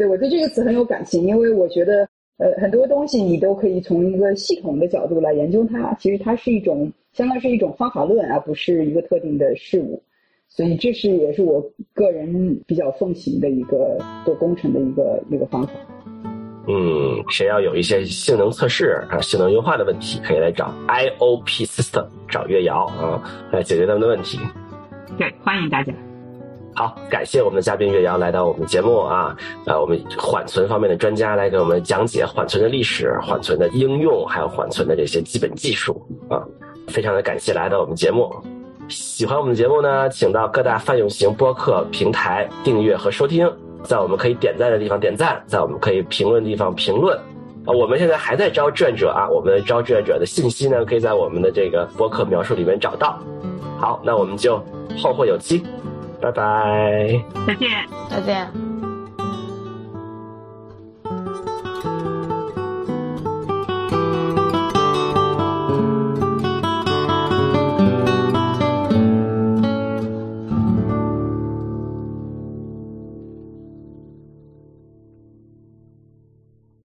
对我对这个词很有感情，因为我觉得，呃，很多东西你都可以从一个系统的角度来研究它。其实它是一种，相当是一种方法论，而不是一个特定的事物。所以这是也是我个人比较奉行的一个做工程的一个一个方法。嗯，谁要有一些性能测试啊、性能优化的问题，可以来找 IOP System，找月瑶啊，来解决他们的问题。对，欢迎大家。好，感谢我们的嘉宾岳瑶来到我们节目啊，呃，我们缓存方面的专家来给我们讲解缓存的历史、缓存的应用，还有缓存的这些基本技术啊，非常的感谢来到我们节目。喜欢我们的节目呢，请到各大泛用型播客平台订阅和收听，在我们可以点赞的地方点赞，在我们可以评论的地方评论。啊，我们现在还在招志愿者啊，我们招志愿者的信息呢，可以在我们的这个播客描述里面找到。好，那我们就后会有期，拜拜，再见，再见。